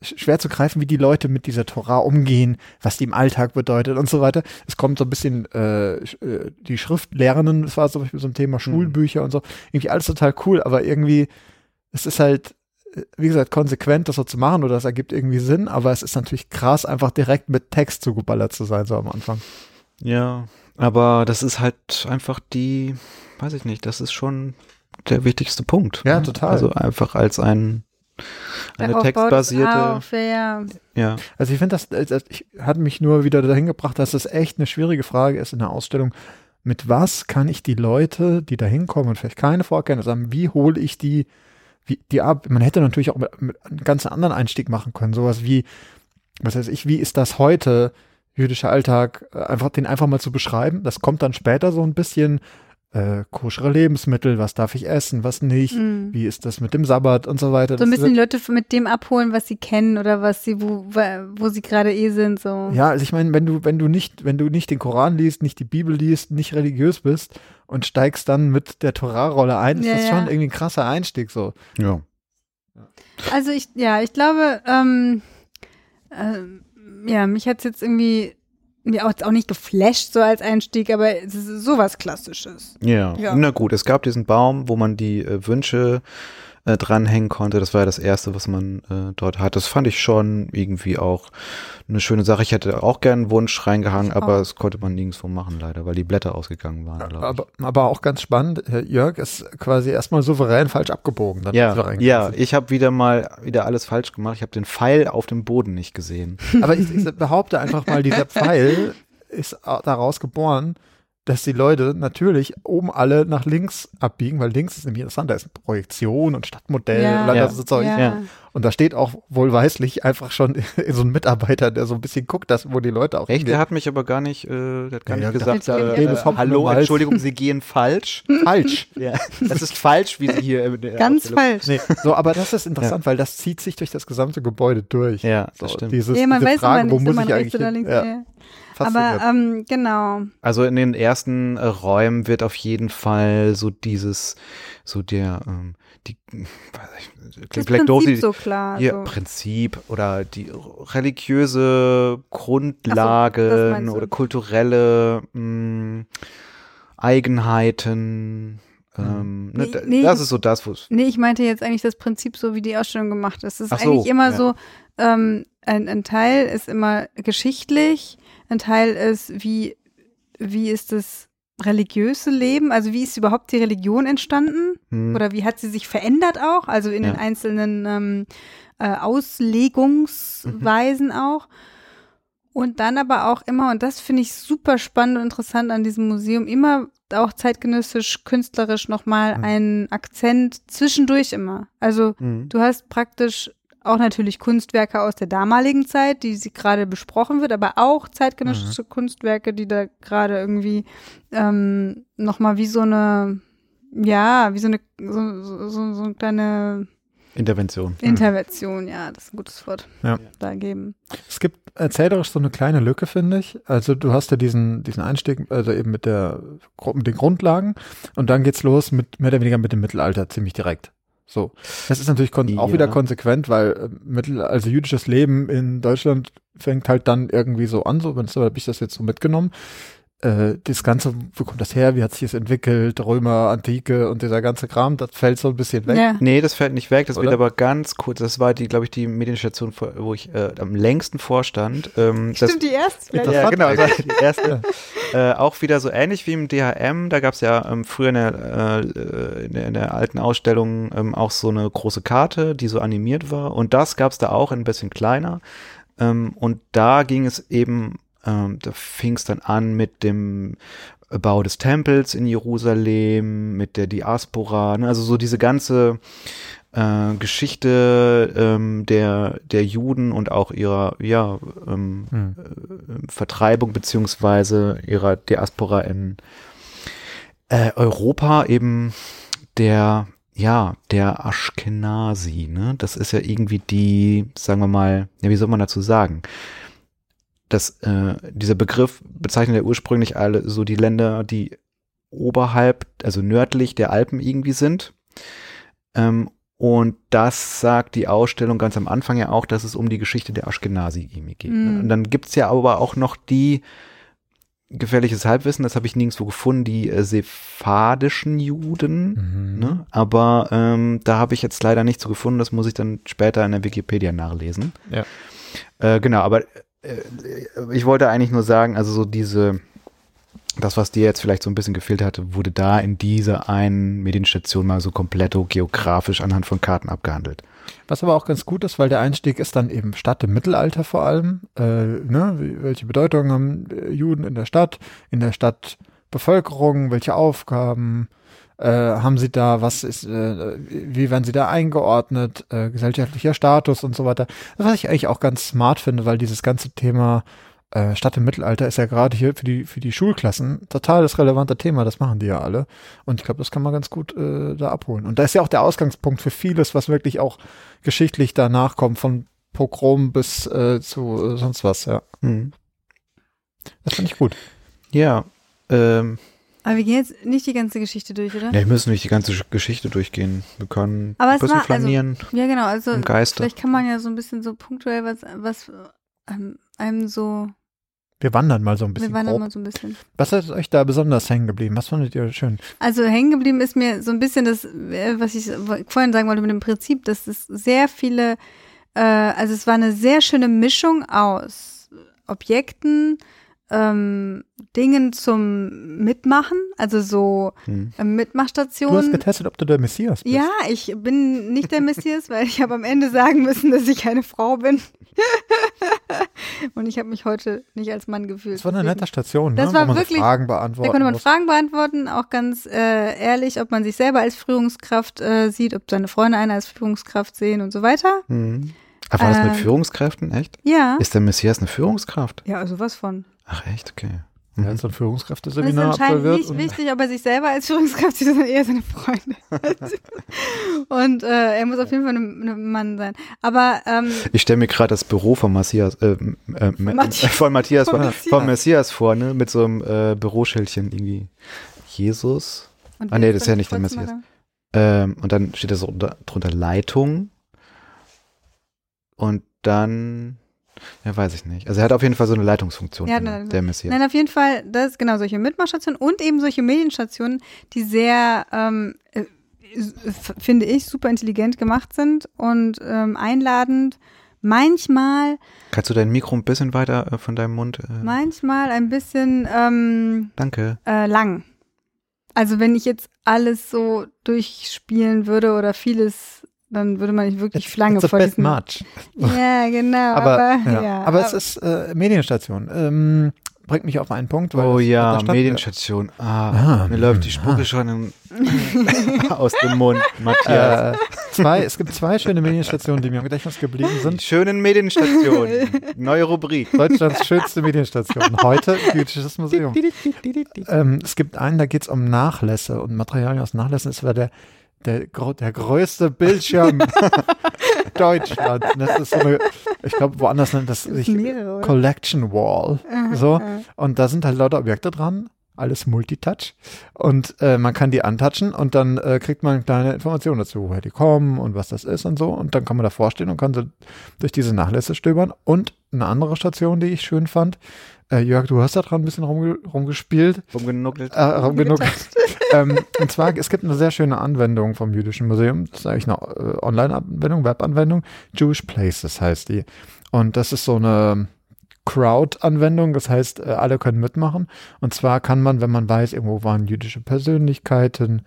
sch- schwer zu greifen, wie die Leute mit dieser Torah umgehen, was die im Alltag bedeutet und so weiter. Es kommt so ein bisschen äh, äh, die Schrift lernen, das war zum Beispiel so ein Thema, Schulbücher und so. Irgendwie alles total cool, aber irgendwie, es ist halt, äh, wie gesagt, konsequent, das so zu machen oder das ergibt irgendwie Sinn, aber es ist natürlich krass, einfach direkt mit Text zugeballert zu sein, so am Anfang. Ja, aber das ist halt einfach die, weiß ich nicht, das ist schon der wichtigste Punkt. Ja, ne? total. Also einfach als ein eine es textbasierte, Auf, ja, ja. ja. Also ich finde das, äh, das ich, hat mich nur wieder dahin gebracht, dass es echt eine schwierige Frage ist in der Ausstellung. Mit was kann ich die Leute, die da hinkommen und vielleicht keine Vorkenntnisse haben, wie hole ich die, wie, die ab? Man hätte natürlich auch mit, mit einem ganz anderen Einstieg machen können. Sowas wie, was weiß ich, wie ist das heute, jüdischer Alltag, äh, einfach den einfach mal zu beschreiben. Das kommt dann später so ein bisschen äh, koschere Lebensmittel, was darf ich essen, was nicht, Mhm. wie ist das mit dem Sabbat und so weiter. So ein bisschen Leute mit dem abholen, was sie kennen oder was sie, wo, wo sie gerade eh sind, so. Ja, also ich meine, wenn du, wenn du nicht, wenn du nicht den Koran liest, nicht die Bibel liest, nicht religiös bist und steigst dann mit der Torah-Rolle ein, ist Ja, das ja. schon irgendwie ein krasser Einstieg so. Ja. Also ich, ja, ich glaube, ähm, ähm, ja, mich hat's jetzt irgendwie mir auch, auch nicht geflasht so als Einstieg, aber es ist sowas Klassisches. Ja. Ja. na gut, es gab diesen Baum, wo man die äh, Wünsche äh, dranhängen konnte. Das war ja das Erste, was man äh, dort hat. Das fand ich schon irgendwie auch eine schöne Sache. Ich hätte auch gern einen Wunsch reingehangen, aber das konnte man nirgendwo machen leider, weil die Blätter ausgegangen waren. Aber, aber auch ganz spannend, Herr Jörg ist quasi erstmal souverän falsch abgebogen. Dann ja, ja, ich habe wieder mal wieder alles falsch gemacht. Ich habe den Pfeil auf dem Boden nicht gesehen. Aber ich, ich behaupte einfach mal, dieser Pfeil ist daraus geboren, dass die Leute natürlich oben alle nach links abbiegen, weil links ist nämlich interessant, da ist Projektion und Stadtmodell Ja. und all Ja. das Zeug. ja. Und da steht auch wohlweislich einfach schon so ein Mitarbeiter, der so ein bisschen guckt, dass, wo die Leute auch Echt? Der hat mich aber gar nicht, äh, der hat gar Ja, nicht ja, gesagt, der- äh, äh, hallo. Entschuldigung, Sie gehen falsch. falsch. ja, das ist falsch, wie Sie hier in der Ganz Ausstellung- falsch. Nee, so, aber das ist interessant, weil das zieht sich durch das gesamte Gebäude durch. Ja, so, das stimmt. Dieses, ja, man diese weiß Frage, immer wo muss man ich eigentlich oder hin? Fasziniert. Aber ähm, genau. Also in den ersten äh, Räumen wird auf jeden Fall so dieses, so der, ähm, die, Das Black Prinzip Dorsey, so klar. ihr so. Prinzip oder die religiöse Ach so, das oder kulturelle mh, Eigenheiten. Ähm, ne, Nee, da- nee. das ist so das, wo. Nee, ich meinte jetzt eigentlich das Prinzip so, wie die Ausstellung gemacht ist. Es ist so, eigentlich immer ja. so, ähm, ein, ein Teil ist immer geschichtlich, ein Teil ist, wie, wie ist das religiöse Leben, also wie ist überhaupt die Religion entstanden Hm, oder wie hat sie sich verändert auch, also in den Ja. einzelnen ähm, äh, Auslegungsweisen auch. Und dann aber auch immer, und das finde ich super spannend und interessant an diesem Museum, immer auch zeitgenössisch, künstlerisch nochmal Mhm. einen Akzent zwischendurch immer. Also hm. du hast praktisch auch natürlich Kunstwerke aus der damaligen Zeit, die sie gerade besprochen wird, aber auch zeitgenössische Kunstwerke, die da gerade irgendwie ähm, nochmal wie so eine, ja, wie so eine, so, so, so, so eine kleine Intervention. Intervention, ja, das ist ein gutes Wort, Ja. da geben. Es gibt erzählerisch so eine kleine Lücke, finde ich. Also du hast ja diesen, diesen Einstieg, also eben mit der mit den Grundlagen und dann geht's los mit mehr oder weniger mit dem Mittelalter ziemlich direkt. So. Das ist natürlich kon auch Ja. wieder konsequent, weil äh, Mittel, also jüdisches Leben in Deutschland fängt halt dann irgendwie so an, so, so habe ich das jetzt so mitgenommen. Äh, das Ganze, wo kommt das her, wie hat sich das entwickelt, Römer, Antike und dieser ganze Kram, das fällt so ein bisschen weg. Ja. Nee, das fällt nicht weg. Das Oder? wird aber ganz kurz. Das war die, glaube ich, die Medienstation, wo ich äh, am längsten vorstand. Ähm, das, Stimmt, die erste. Das ja, genau, das war die erste. äh, auch wieder so ähnlich wie im DHM. Da gab es ja ähm, früher in der, äh, in, der, in der alten Ausstellung ähm, auch so eine große Karte, die so animiert war. Und das gab es da auch ein bisschen kleiner. Ähm, und da ging es eben, ähm, da fing es dann an mit dem Bau des Tempels in Jerusalem, mit der Diaspora, ne? also so diese ganze äh, Geschichte ähm, der, der Juden und auch ihrer ja, ähm, Hm. äh, Vertreibung beziehungsweise ihrer Diaspora in äh, Europa eben der ja der Ashkenazi ne das ist ja irgendwie die sagen wir mal ja wie soll man dazu sagen das äh, dieser Begriff bezeichnet ja ursprünglich alle so die Länder die oberhalb also nördlich der Alpen irgendwie sind ähm, und das sagt die Ausstellung ganz am Anfang ja auch, dass es um die Geschichte der Ashkenazi irgendwie geht. ne? Mhm. Und dann gibt's ja aber auch noch die gefährliches Halbwissen, das habe ich nirgendwo gefunden, die äh, sephardischen Juden. Mhm. Ne? Aber ähm, da habe ich jetzt leider nichts so gefunden, das muss ich dann später in der Wikipedia nachlesen. Ja. Äh, genau, aber ich wollte eigentlich nur sagen, also so diese, das, was dir jetzt vielleicht so ein bisschen gefehlt hatte, wurde da in dieser einen Medienstation mal so komplett geografisch anhand von Karten abgehandelt. Was aber auch ganz gut ist, weil der Einstieg ist dann eben Stadt im Mittelalter vor allem. Äh, ne? Welche Bedeutung haben äh, Juden in der Stadt, in der Stadt Bevölkerung, welche Aufgaben äh, haben sie da, was ist, äh, wie werden sie da eingeordnet, äh, gesellschaftlicher Status und so weiter. Das, was ich eigentlich auch ganz smart finde, weil dieses ganze Thema äh, Stadt im Mittelalter ist ja gerade hier für die, für die Schulklassen total das relevante Thema, das machen die ja alle. Und ich glaube, das kann man ganz gut äh, da abholen. Und da ist ja auch der Ausgangspunkt für vieles, was wirklich auch geschichtlich danach kommt, von Pogrom bis äh, zu äh, sonst was, ja. Hm. Das finde ich gut. Ja, ähm, Aber wir gehen jetzt nicht die ganze Geschichte durch, oder? ja, wir müssen nicht die ganze Geschichte durchgehen. Wir können Aber ein bisschen war- also- flanieren Ja, genau. Also im Geiste. vielleicht kann man ja so ein bisschen so punktuell was, was ähm, einem so, Wir wandern mal so ein wir bisschen wandern grob. mal so ein bisschen. Was ist euch da besonders hängen geblieben? Was fandet ihr schön? Also hängen geblieben ist mir so ein bisschen das, äh, was ich vorhin sagen wollte mit dem Prinzip, dass es sehr viele, äh, also es war eine sehr schöne Mischung aus Objekten, ähm, Dingen zum Mitmachen, also so Hm. äh, Du hast Mitmachstationen. getestet, ob du der Messias bist. Ja, ich bin nicht der Messias, weil ich habe am Ende sagen müssen, dass ich eine Frau bin. Und ich habe mich heute nicht als Mann gefühlt. Das war eine nette Station, Das ne? war wo man wirklich- so Fragen beantworten Da konnte man muss. Fragen beantworten, auch ganz äh, ehrlich, ob man sich selber als Führungskraft äh, sieht, ob seine Freunde einen als Führungskraft sehen und so weiter. Hm. Aber war das mit Äh, Führungskräften, echt? Ja. Ist der Messias eine Führungskraft? Ja, also was von. Ach, echt? Okay. Er Mhm. hat so ein Und es ist Führungskräfteseminar anscheinend nicht und- wichtig, ob er sich selber als Führungskraft sieht, sondern eher seine Freunde. und äh, er muss auf jeden Fall ein, ein Mann sein. Aber ähm, Ich stelle mir gerade das Büro von Matthias, äh, äh, Matthias. äh, von Matthias, Von Messias. von Messias vor, ne? Mit so einem äh, Büroschildchen irgendwie. Jesus. Ah, nee, das ist ja nicht der Messias. Ähm, und dann steht da so drunter Leitung. Und dann, ja, weiß ich nicht. Also er hat auf jeden Fall so eine Leitungsfunktion, Ja, ne, der Messias. Nein, auf jeden Fall, das genau solche Mitmachstationen und eben solche Medienstationen, die sehr, ähm, äh, finde ich, super intelligent gemacht sind und ähm, einladend. Manchmal, Kannst du dein Mikro ein bisschen weiter äh, von deinem Mund? Äh, manchmal ein bisschen ähm, danke. äh, lang. Also wenn ich jetzt alles so durchspielen würde oder vieles, dann würde man nicht wirklich It's- lange it's a vor bit diesem. much. Ja, genau. Aber, Aber, ja. ja, aber es ist äh, Medienstation. Ähm, bringt mich auf einen Punkt. Weil Oh ja, Medienstation. Ah, Ah, mir läuft die ah. Spucke schon in, aus dem Mund, Matthias. Äh, zwei, es gibt zwei schöne Medienstationen, die mir im Gedächtnis geblieben die sind. schönen Medienstationen. Neue Rubrik. Deutschlands schönste Medienstation. Heute Jüdisches Museum. Ähm, es gibt einen, da geht es um Nachlässe und Materialien aus Nachlässen. Es war der, der, der größte Bildschirm Deutschlands. Das ist so eine, ich glaube, woanders nennt das sich? Collection Wall. So. Und da sind halt lauter Objekte dran. Alles Multitouch. Und äh, man kann die antatschen und dann äh, kriegt man kleine Informationen dazu, woher die kommen und was das ist und so. Und dann kann man davor stehen und kann so durch diese Nachlässe stöbern. Und eine andere Station, die ich schön fand, äh, Jörg, du hast da dran ein bisschen rumge rumgespielt. Rumgenuckelt. Äh, rumgenuckelt. ähm, und zwar, es gibt eine sehr schöne Anwendung vom Jüdischen Museum. Das ist eigentlich eine äh, Online-Anwendung, Web-Anwendung. Jewish Places heißt die. Und das ist so eine Crowd-Anwendung. Das heißt, äh, alle können mitmachen. Und zwar kann man, wenn man weiß, irgendwo waren jüdische Persönlichkeiten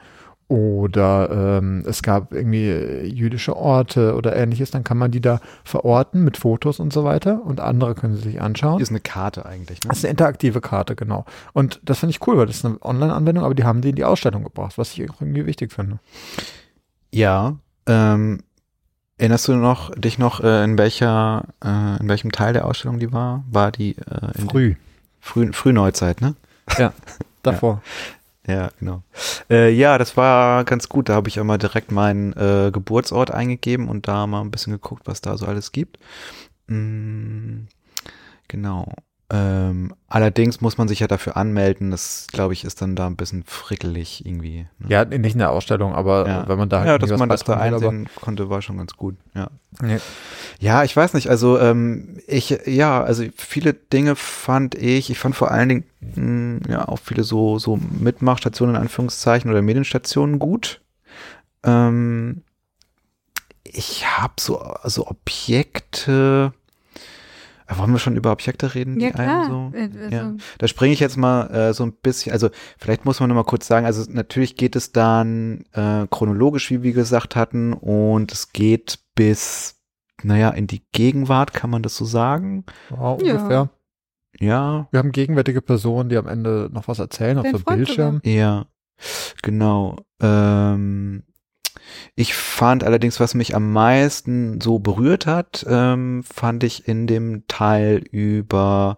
oder ähm, es gab irgendwie äh, jüdische Orte oder ähnliches, dann kann man die da verorten mit Fotos und so weiter und andere können sie sich anschauen. Ist eine Karte eigentlich. Ne? Das ist eine interaktive Karte, genau. Und das finde ich cool, weil das ist eine Online-Anwendung, aber die haben die in die Ausstellung gebracht, was ich auch irgendwie wichtig finde. Ja. Ähm, erinnerst du noch dich noch äh, in welcher äh, in welchem Teil der Ausstellung die war? War die äh, in Früh. früh Frühneuzeit, ne? Davor. Ja, genau. Äh, ja, das war ganz gut. Da habe ich immer direkt meinen äh, Geburtsort eingegeben und da mal ein bisschen geguckt, was da so alles gibt. Mm, genau. Ähm, allerdings muss man sich ja dafür anmelden. Das, glaube ich, ist dann da ein bisschen frickelig irgendwie. ne? Ja, nicht in der Ausstellung, aber Ja. wenn man da halt ja, dass man das da will, aber- einsehen konnte, war schon ganz gut. Ja. Nee. Ja, ich weiß nicht. Also ähm, ich, ja, also viele Dinge fand ich. Ich fand vor allen Dingen mh, ja auch viele so so Mitmachstationen in Anführungszeichen oder Medienstationen gut. Ähm, ich habe so so Objekte. Wollen wir schon über Objekte reden? Ja, die einen klar. So? Also- Ja. Da springe ich jetzt mal äh, so ein bisschen, also vielleicht muss man noch mal kurz sagen, also natürlich geht es dann äh, chronologisch, wie wir gesagt hatten, und es geht bis, naja, in die Gegenwart, kann man das so sagen? Ja, Ja. ungefähr. Ja, Wir haben gegenwärtige Personen, die am Ende noch was erzählen auf Freund Bildschirm. ja, genau. Ähm, Ich fand allerdings, was mich am meisten so berührt hat, ähm, fand ich in dem Teil über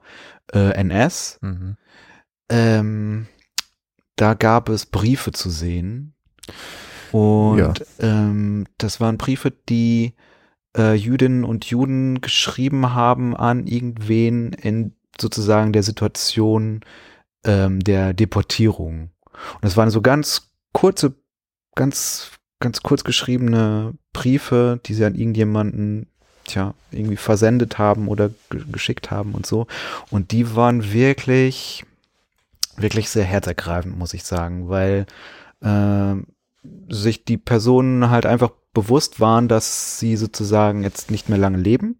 äh, NS. Mhm. Ähm, da gab es Briefe zu sehen. Und Ja. ähm, das waren Briefe, die äh, Jüdinnen und Juden geschrieben haben an irgendwen in sozusagen der Situation ähm, der Deportierung. Und das waren so ganz kurze, ganz, ganz kurz geschriebene Briefe, die sie an irgendjemanden, tja, irgendwie versendet haben oder ge geschickt haben und so. Und die waren wirklich, wirklich sehr herzergreifend, muss ich sagen, weil äh, sich die Personen halt einfach bewusst waren, dass sie sozusagen jetzt nicht mehr lange leben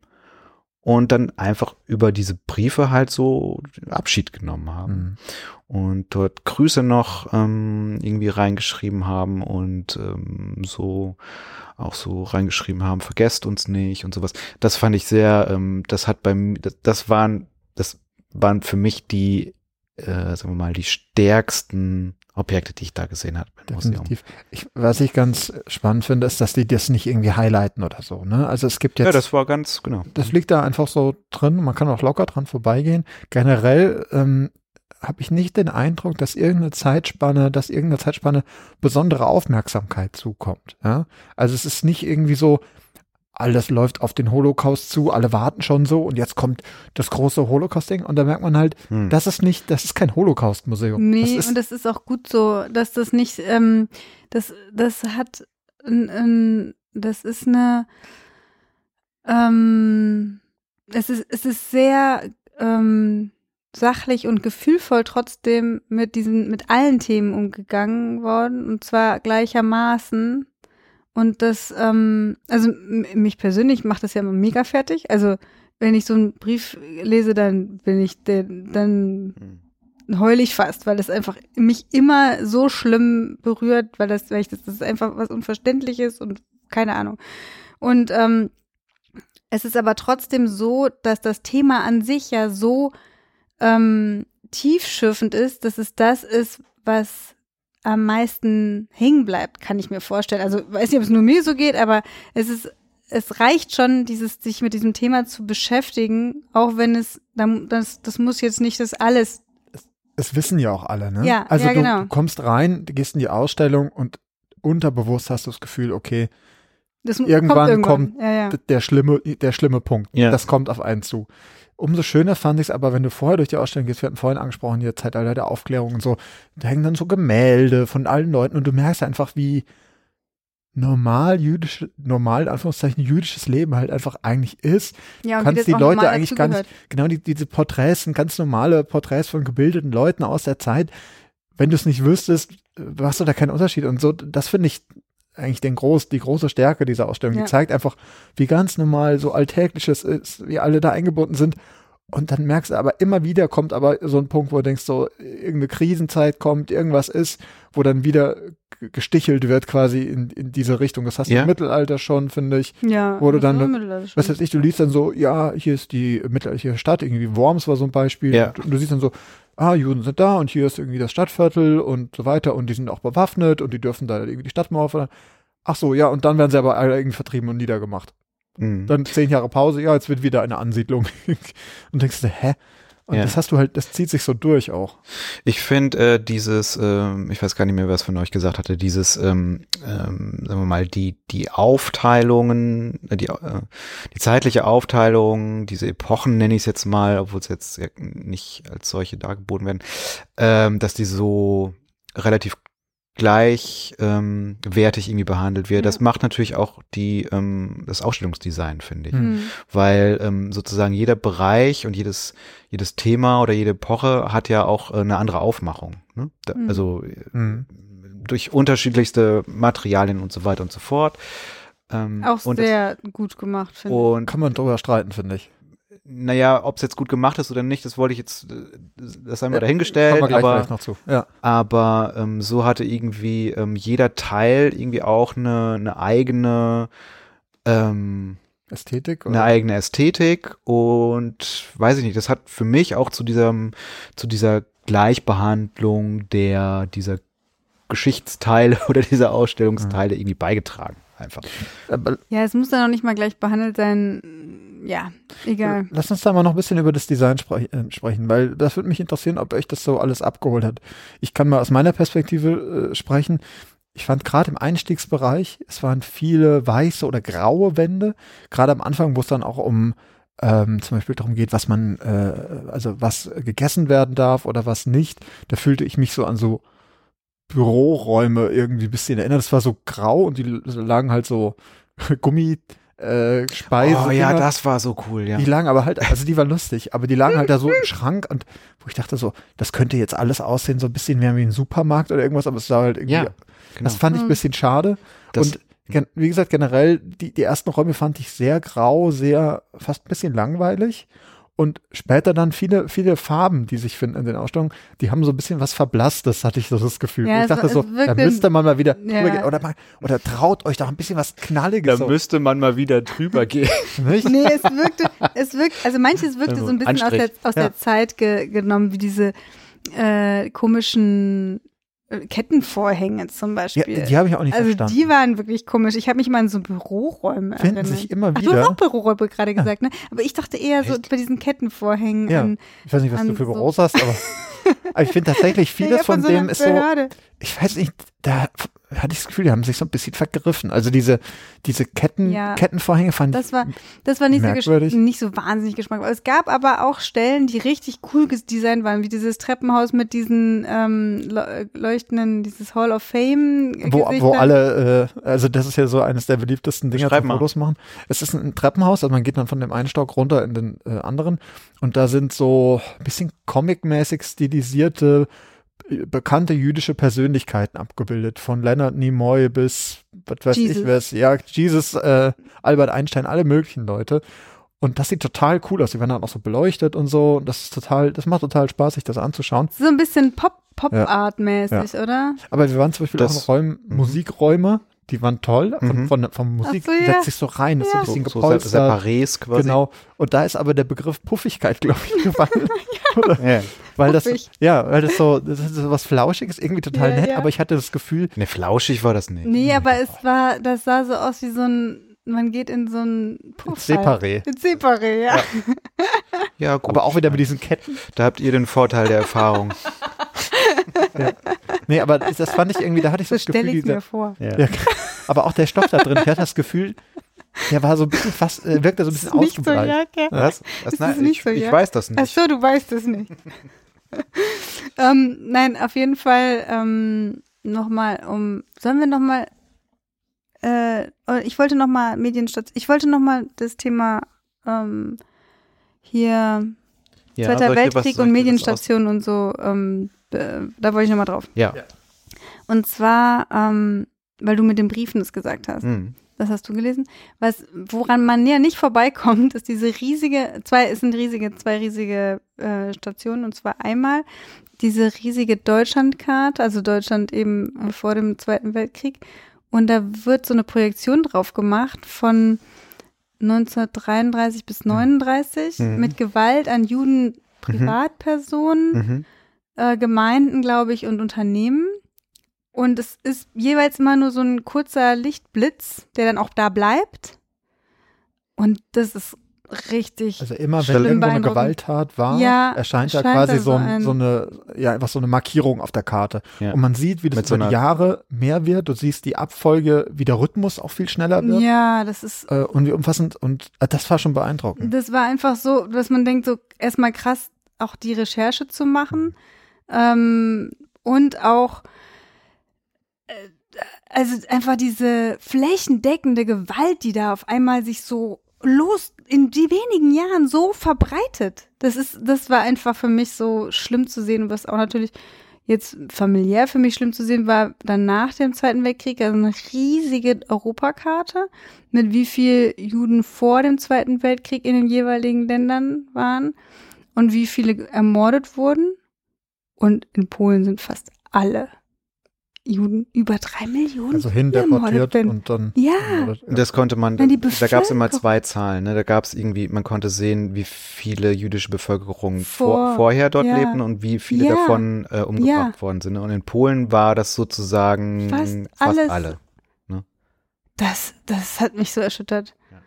und dann einfach über diese Briefe halt so Abschied genommen haben Mhm. Und dort Grüße noch ähm, irgendwie reingeschrieben haben und ähm, so auch so reingeschrieben haben, vergesst uns nicht und sowas. Das fand ich sehr, ähm, das hat beim, das, das waren, das waren für mich die, äh, sagen wir mal, die stärksten Objekte, die ich da gesehen habe im Museum. Definitiv. Ich, was ich ganz spannend finde, ist, dass die das nicht irgendwie highlighten oder so. Ne? Also es gibt jetzt Ja, das war ganz, genau. das liegt da einfach so drin. Man kann auch locker dran vorbeigehen. Generell ähm, habe ich nicht den Eindruck, dass irgendeine Zeitspanne, dass irgendeine Zeitspanne besondere Aufmerksamkeit zukommt. Ja? Also es ist nicht irgendwie so, alles läuft auf den Holocaust zu, alle warten schon so und jetzt kommt das große Holocaust-Ding und da merkt man halt, Hm. das ist nicht, das ist kein Holocaust-Museum. Nee, das ist, und das ist auch gut so, dass das nicht, ähm, das, das hat, ein, ein, das ist eine, ähm, es ist, es ist sehr ähm, sachlich und gefühlvoll trotzdem mit diesen, mit allen Themen umgegangen worden und zwar gleichermaßen. Und das, ähm, also mich persönlich macht das ja immer mega fertig. Also wenn ich so einen Brief lese, dann bin ich, dann Hm. heul ich fast, weil das einfach mich immer so schlimm berührt, weil das, weil ich das, das ist einfach was Unverständliches und keine Ahnung. Und ähm, es ist aber trotzdem so, dass das Thema an sich ja so ähm, tiefschürfend ist, dass es das ist, was am meisten hängen bleibt, kann ich mir vorstellen. Also weiß nicht, ob es nur mir so geht, aber es ist es reicht schon, dieses sich mit diesem Thema zu beschäftigen, auch wenn es das das muss jetzt nicht das alles es wissen ja auch alle, ne? Ja, also ja, du, genau. du kommst rein, du gehst in die Ausstellung und unterbewusst hast du das Gefühl, okay, Das Irgendwann kommt, kommt ja, ja. der schlimme, der schlimme Punkt. Ja. Das kommt auf einen zu. Umso schöner fand ich es aber, wenn du vorher durch die Ausstellung gehst, wir hatten vorhin angesprochen, hier Zeitalter der Aufklärung und so, da hängen dann so Gemälde von allen Leuten und du merkst einfach, wie normal jüdische, normal in Anführungszeichen jüdisches Leben halt einfach eigentlich ist. ja, und kannst die Leute eigentlich gar nicht-. Genau die, diese Porträts sind ganz normale Porträts von gebildeten Leuten aus der Zeit. Wenn du es nicht wüsstest, äh, hast du da keinen Unterschied. Und so, das finde ich eigentlich den groß, die große Stärke dieser Ausstellung. Ja. Die zeigt einfach, wie ganz normal so alltägliches ist, wie alle da eingebunden sind. Und dann merkst du aber immer wieder kommt aber so ein Punkt, wo du denkst, so irgendeine Krisenzeit kommt, irgendwas ist, wo dann wieder gestichelt wird quasi in, in diese Richtung. Das hast du Ja. im Mittelalter schon, finde ich. Ja, Wo du dann- war Mittelalter schon. Was weiß ich, du liest dann so, ja, hier ist die mittelalterliche Stadt, irgendwie Worms war so ein Beispiel. Ja. Und du siehst dann so, ah, Juden sind da und hier ist irgendwie das Stadtviertel und so weiter und die sind auch bewaffnet und die dürfen da irgendwie die Stadtmauer ver Ach so, ja, und dann werden sie aber alle irgendwie vertrieben und niedergemacht. Mhm. Dann zehn Jahre Pause, ja, jetzt wird wieder eine Ansiedlung. und denkst du, hä? Und Ja. das hast du halt, das zieht sich so durch auch. Ich finde äh, dieses, ähm, ich weiß gar nicht mehr, wer es von euch gesagt hatte, dieses, ähm, ähm, sagen wir mal, die die Aufteilungen, äh, die äh, die zeitliche Aufteilung, diese Epochen nenne ich es jetzt mal, obwohl es jetzt ja nicht als solche dargeboten werden, ähm, dass die so relativ gleich ähm, wertig irgendwie behandelt wird. Ja. Das macht natürlich auch die ähm, das Ausstellungsdesign, finde ich Hm. Hm. weil ähm, sozusagen jeder Bereich und jedes jedes Thema oder jede Epoche hat ja auch äh, eine andere Aufmachung. Ne? Da, Mhm. Also Mhm. durch unterschiedlichste Materialien und so weiter und so fort. Ähm, Auch und das- sehr gut gemacht, finde ich. und Kann man drüber streiten, finde ich. Naja, ob es jetzt gut gemacht ist oder nicht, das wollte ich jetzt, das haben wir Ja, dahingestellt, Kommen wir gleich aber noch zu. Ja. aber ähm, so hatte irgendwie ähm, jeder Teil irgendwie auch eine, eine eigene ähm, Ästhetik? eine eigene Ästhetik und weiß ich nicht, das hat für mich auch zu diesem, zu dieser Gleichbehandlung der, dieser Geschichtsteile oder diese Ausstellungsteile irgendwie beigetragen. Einfach. Ja, es muss dann auch nicht mal gleich behandelt sein. Ja, egal. Lass uns da mal noch ein bisschen über das Design sprech äh, sprechen, weil das würde mich interessieren, ob euch das so alles abgeholt hat. Ich kann mal aus meiner Perspektive äh, sprechen. Ich fand gerade im Einstiegsbereich, es waren viele weiße oder graue Wände, gerade am Anfang, wo es dann auch um ähm, zum Beispiel darum geht, was man, äh, also was gegessen werden darf oder was nicht. Da fühlte ich mich so an so Büroräume irgendwie ein bisschen erinnert. Das war so grau und die lagen halt so Gummi äh, Speise. Oh ja, das war so cool, ja. Die lagen aber halt, also die waren lustig, aber die lagen halt da so im Schrank und wo ich dachte so, das könnte jetzt alles aussehen, so ein bisschen mehr wie ein Supermarkt oder irgendwas, aber es sah halt irgendwie, Ja, genau. das fand ich ein Mhm. bisschen schade. Das- und gen- wie gesagt, generell, die, die ersten Räume fand ich sehr grau, sehr, fast ein bisschen langweilig. Und später dann viele, viele Farben, die sich finden in den Ausstellungen, die haben so ein bisschen was Verblasstes, hatte ich so das Gefühl. Ja, ich dachte so, da wirkte- müsste man mal wieder Ja. drüber gehen. oder, mal, oder traut euch doch ein bisschen was Knalliges. Da so, müsste man mal wieder drüber gehen. nicht? Nee, es wirkte, es wirkt, also manches wirkte so ein bisschen aus der, Anstrich. aus Ja. der Zeit ge, genommen, wie diese äh, komischen Kettenvorhänge zum Ja, Beispiel. die habe ich auch nicht also verstanden. die waren wirklich komisch. Ich habe mich mal an so Büroräume Finden erinnert. sich immer Ach, du hast wieder. auch Büroräume gerade gesagt, ne? Aber ich dachte eher so Echt? bei diesen Kettenvorhängen Ja. an, Ich weiß nicht, was du für so- Büros hast, aber, aber ich finde tatsächlich vieles Ja, von, so einer dem ist so, ich weiß nicht, da hatte ich das Gefühl, die haben sich so ein bisschen vergriffen. Also diese, diese Ketten, Ja. Kettenvorhänge fand Das ich, war, das war nicht so, Merkwürdig. gesch- nicht so wahnsinnig geschmackvoll. Es gab aber auch Stellen, die richtig cool designt waren, wie dieses Treppenhaus mit diesen ähm, le- leuchtenden, dieses Hall of Fame. wo, wo Gesichtern. alle, äh, also das ist ja so eines der beliebtesten zum mal. Fotos machen. Es ist ein Treppenhaus, also man geht dann von dem einen Stock runter in den äh, anderen und da sind so ein bisschen comic-mäßig stilisierte bekannte jüdische Persönlichkeiten abgebildet, von Leonard Nimoy bis, was weiß Jesus. ich was, ja, Jesus, äh, Albert Einstein, alle möglichen Leute. Und das sieht total cool aus. Die werden dann auch so beleuchtet und so. Und das ist total, das macht total Spaß, sich das anzuschauen. So ein bisschen Pop, Pop-Art-mäßig, oder? Aber wir waren zum Beispiel Das- auch in Räumen, mhm. Musikräume, die waren toll. Von, Mhm. von, von Musik so, ja. setzt sich so rein, ist so ein So, bisschen so gepolstert. Separés quasi. Genau. Und da ist aber der Begriff Puffigkeit, glaube ich, gefallen. Ja. Weil das, ja, weil das so, das ist so was Flauschiges, irgendwie total Ja, nett, ja. aber ich hatte das Gefühl, Ne, flauschig war das nicht. Nee, aber es war, das sah so aus wie so ein, man geht in so ein Puff. Separé. Halt. Separé, ja. Ja, gut. Aber auch wieder mit diesen Ketten. Da habt ihr den Vorteil der Erfahrung. Nee, aber das fand ich irgendwie, da hatte ich so So das Gefühl, stelle ich dieser, mir vor. Ja. ja, aber auch der Stoff da drin, ich hatte das Gefühl, der war so ein bisschen fast, äh, wirkte so ein bisschen nicht so, ausgebreitet. ja, Was? Das, nein, ich, so, ich weiß das Ach nicht. so, du weißt es nicht. ähm, nein, auf jeden Fall ähm, nochmal um, sollen wir nochmal, äh, oh, ich wollte nochmal Medienstation, ich wollte nochmal das Thema ähm, hier Ja, Zweiter was- Weltkrieg soll und ich dir was Medienstation und so, ähm, äh, da wollte ich nochmal drauf. Ja. Und zwar, ähm, weil du mit den Briefen das gesagt hast. Hm. Das hast du gelesen. Was, woran man ja nicht vorbeikommt, ist diese riesige, zwei, es sind riesige, zwei riesige äh, Stationen. Und zwar einmal diese riesige Deutschlandkarte, also Deutschland eben vor dem Zweiten Weltkrieg. Und da wird so eine Projektion drauf gemacht von 1933 bis 39 Mhm. mit Gewalt an Juden, Privatpersonen Mhm. Äh, Gemeinden, glaube ich, und Unternehmen. Und es ist jeweils immer nur so ein kurzer Lichtblitz, der dann auch da bleibt. Und das ist richtig. Also immer, wenn irgendwo eine. Gewalttat war, Ja, erscheint da quasi so, so ein, so eine, ja, einfach so eine Markierung auf der Karte. Ja. Und man sieht, wie das Mit so über die einer- Jahre mehr wird. Du siehst die Abfolge, wie der Rhythmus auch viel schneller wird. ja, das ist, Äh, und wie umfassend. Und äh, das war schon beeindruckend. das war einfach so, dass man denkt, so erstmal krass, auch die Recherche zu machen. Ähm, und auch, äh, also einfach diese flächendeckende Gewalt, die da auf einmal sich so los in die wenigen Jahren so verbreitet. Das ist, das war einfach für mich so schlimm zu sehen, was auch natürlich jetzt familiär für mich schlimm zu sehen war, dann nach dem Zweiten Weltkrieg, also eine riesige Europakarte, mit wie viel Juden vor dem Zweiten Weltkrieg in den jeweiligen Ländern waren und wie viele ermordet wurden. Und in Polen sind fast alle Juden, über drei Millionen Also hindeportiert und dann. Ja. ja. Das konnte man, die da gab es immer zwei Zahlen. Ne? Da gab es irgendwie, man konnte sehen, wie viele jüdische Bevölkerung vor, Vor- vorher dort ja. lebten und wie viele Ja. davon äh, umgebracht Ja. worden sind. Und in Polen war das sozusagen Fast fast alles. alle. Das, das hat mich so erschüttert. Ja.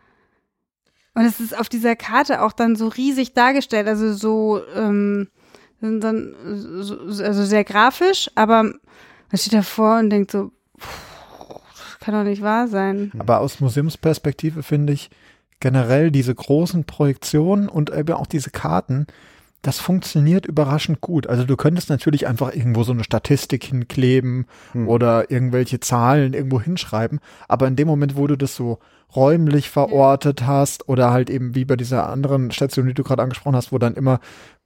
Und es ist auf dieser Karte auch dann so riesig dargestellt, also so, ähm, sind dann so, also sehr grafisch, aber man steht davor und denkt so, pff, das kann doch nicht wahr sein. Aber aus Museumsperspektive finde ich generell diese großen Projektionen und eben auch diese Karten, das funktioniert überraschend gut. Also du könntest natürlich einfach irgendwo so eine Statistik hinkleben Hm. oder irgendwelche Zahlen irgendwo hinschreiben, aber in dem Moment, wo du das so räumlich verortet hast oder halt eben wie bei dieser anderen Station, die du gerade angesprochen hast, wo dann immer,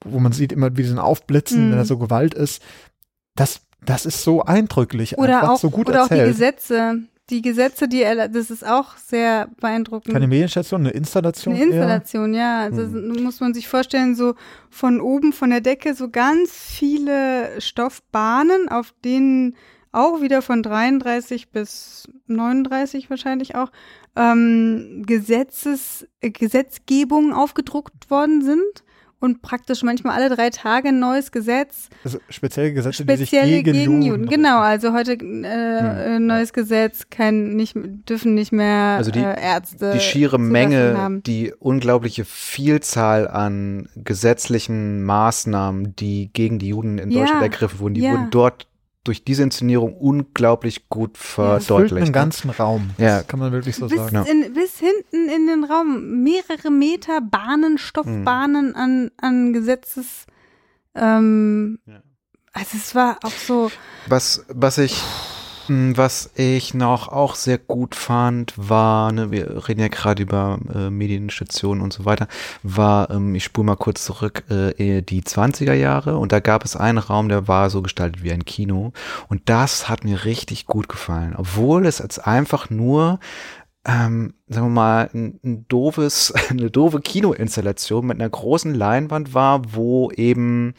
wo man sieht immer wie diesen Aufblitzen, Mhm. wenn da so Gewalt ist, das, das ist so eindrücklich, Oder einfach auch, so gut oder auch die erzählt. Gesetze. Die Gesetze, die er, das ist auch sehr beeindruckend. Keine Medienstation, eine Installation. Eine eher? Installation, ja. Also Hm. muss man sich vorstellen, so von oben, von der Decke, so ganz viele Stoffbahnen, auf denen auch wieder von 33 bis 39 wahrscheinlich auch ähm, Gesetzes, Gesetzgebungen aufgedruckt worden sind und praktisch manchmal alle drei Tage ein neues Gesetz Also spezielle Gesetze, speziell die sich gegen, gegen, Juden. Genau, also heute äh, äh, neues Gesetz, kein, nicht, dürfen nicht mehr Also die- äh, Ärzte die schiere Menge, haben. die unglaubliche Vielzahl an gesetzlichen Maßnahmen, die gegen die Juden in Ja, Deutschland ergriffen wurden, die ja. wurden dort durch diese Inszenierung unglaublich gut Das füllt einen verdeutlicht. ne? ganzen Raum. Ja. Das kann man wirklich so bis, sagen. Ja. in, bis hinten in den Raum mehrere Meter Bahnen, Stoffbahnen an, an Gesetzes. Ähm, Ja. Also es war auch so, Was, was ich, was ich noch auch sehr gut fand, war, ne, wir reden ja gerade über äh, Medienstationen und so weiter, war, ähm, ich spule mal kurz zurück, äh, die 20er Jahre. Und da gab es einen Raum, der war so gestaltet wie ein Kino. Und das hat mir richtig gut gefallen, obwohl es als einfach nur ähm, sagen wir mal, ein, ein doofes, eine doofe Kinoinstallation mit einer großen Leinwand war, wo eben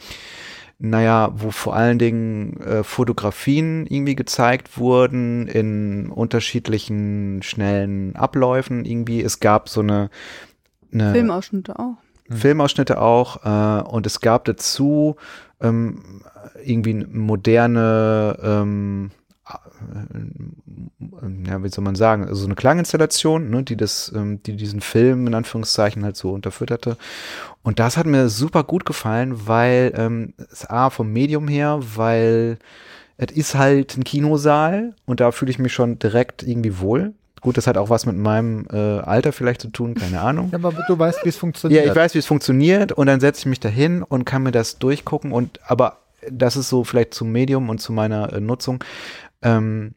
naja, wo vor allen Dingen äh, Fotografien irgendwie gezeigt wurden in unterschiedlichen schnellen Abläufen irgendwie. Es gab so eine, eine Filmausschnitte auch. Filmausschnitte auch äh, und es gab dazu ähm, irgendwie moderne ähm, äh, ja, wie soll man sagen, also so eine Klanginstallation, ne, die das, ähm, die diesen Film in Anführungszeichen halt so unterfütterte. Und das hat mir super gut gefallen, weil ähm, es A vom Medium her, weil es ist halt ein Kinosaal und da fühle ich mich schon direkt irgendwie wohl. Gut, das hat auch was mit meinem äh, Alter vielleicht zu tun, keine Ahnung. Ja, aber du weißt, wie es funktioniert. Ja, ich weiß, wie es funktioniert und dann setze ich mich dahin und kann mir das durchgucken und aber das ist so vielleicht zum Medium und zu meiner äh, Nutzung. Ähm,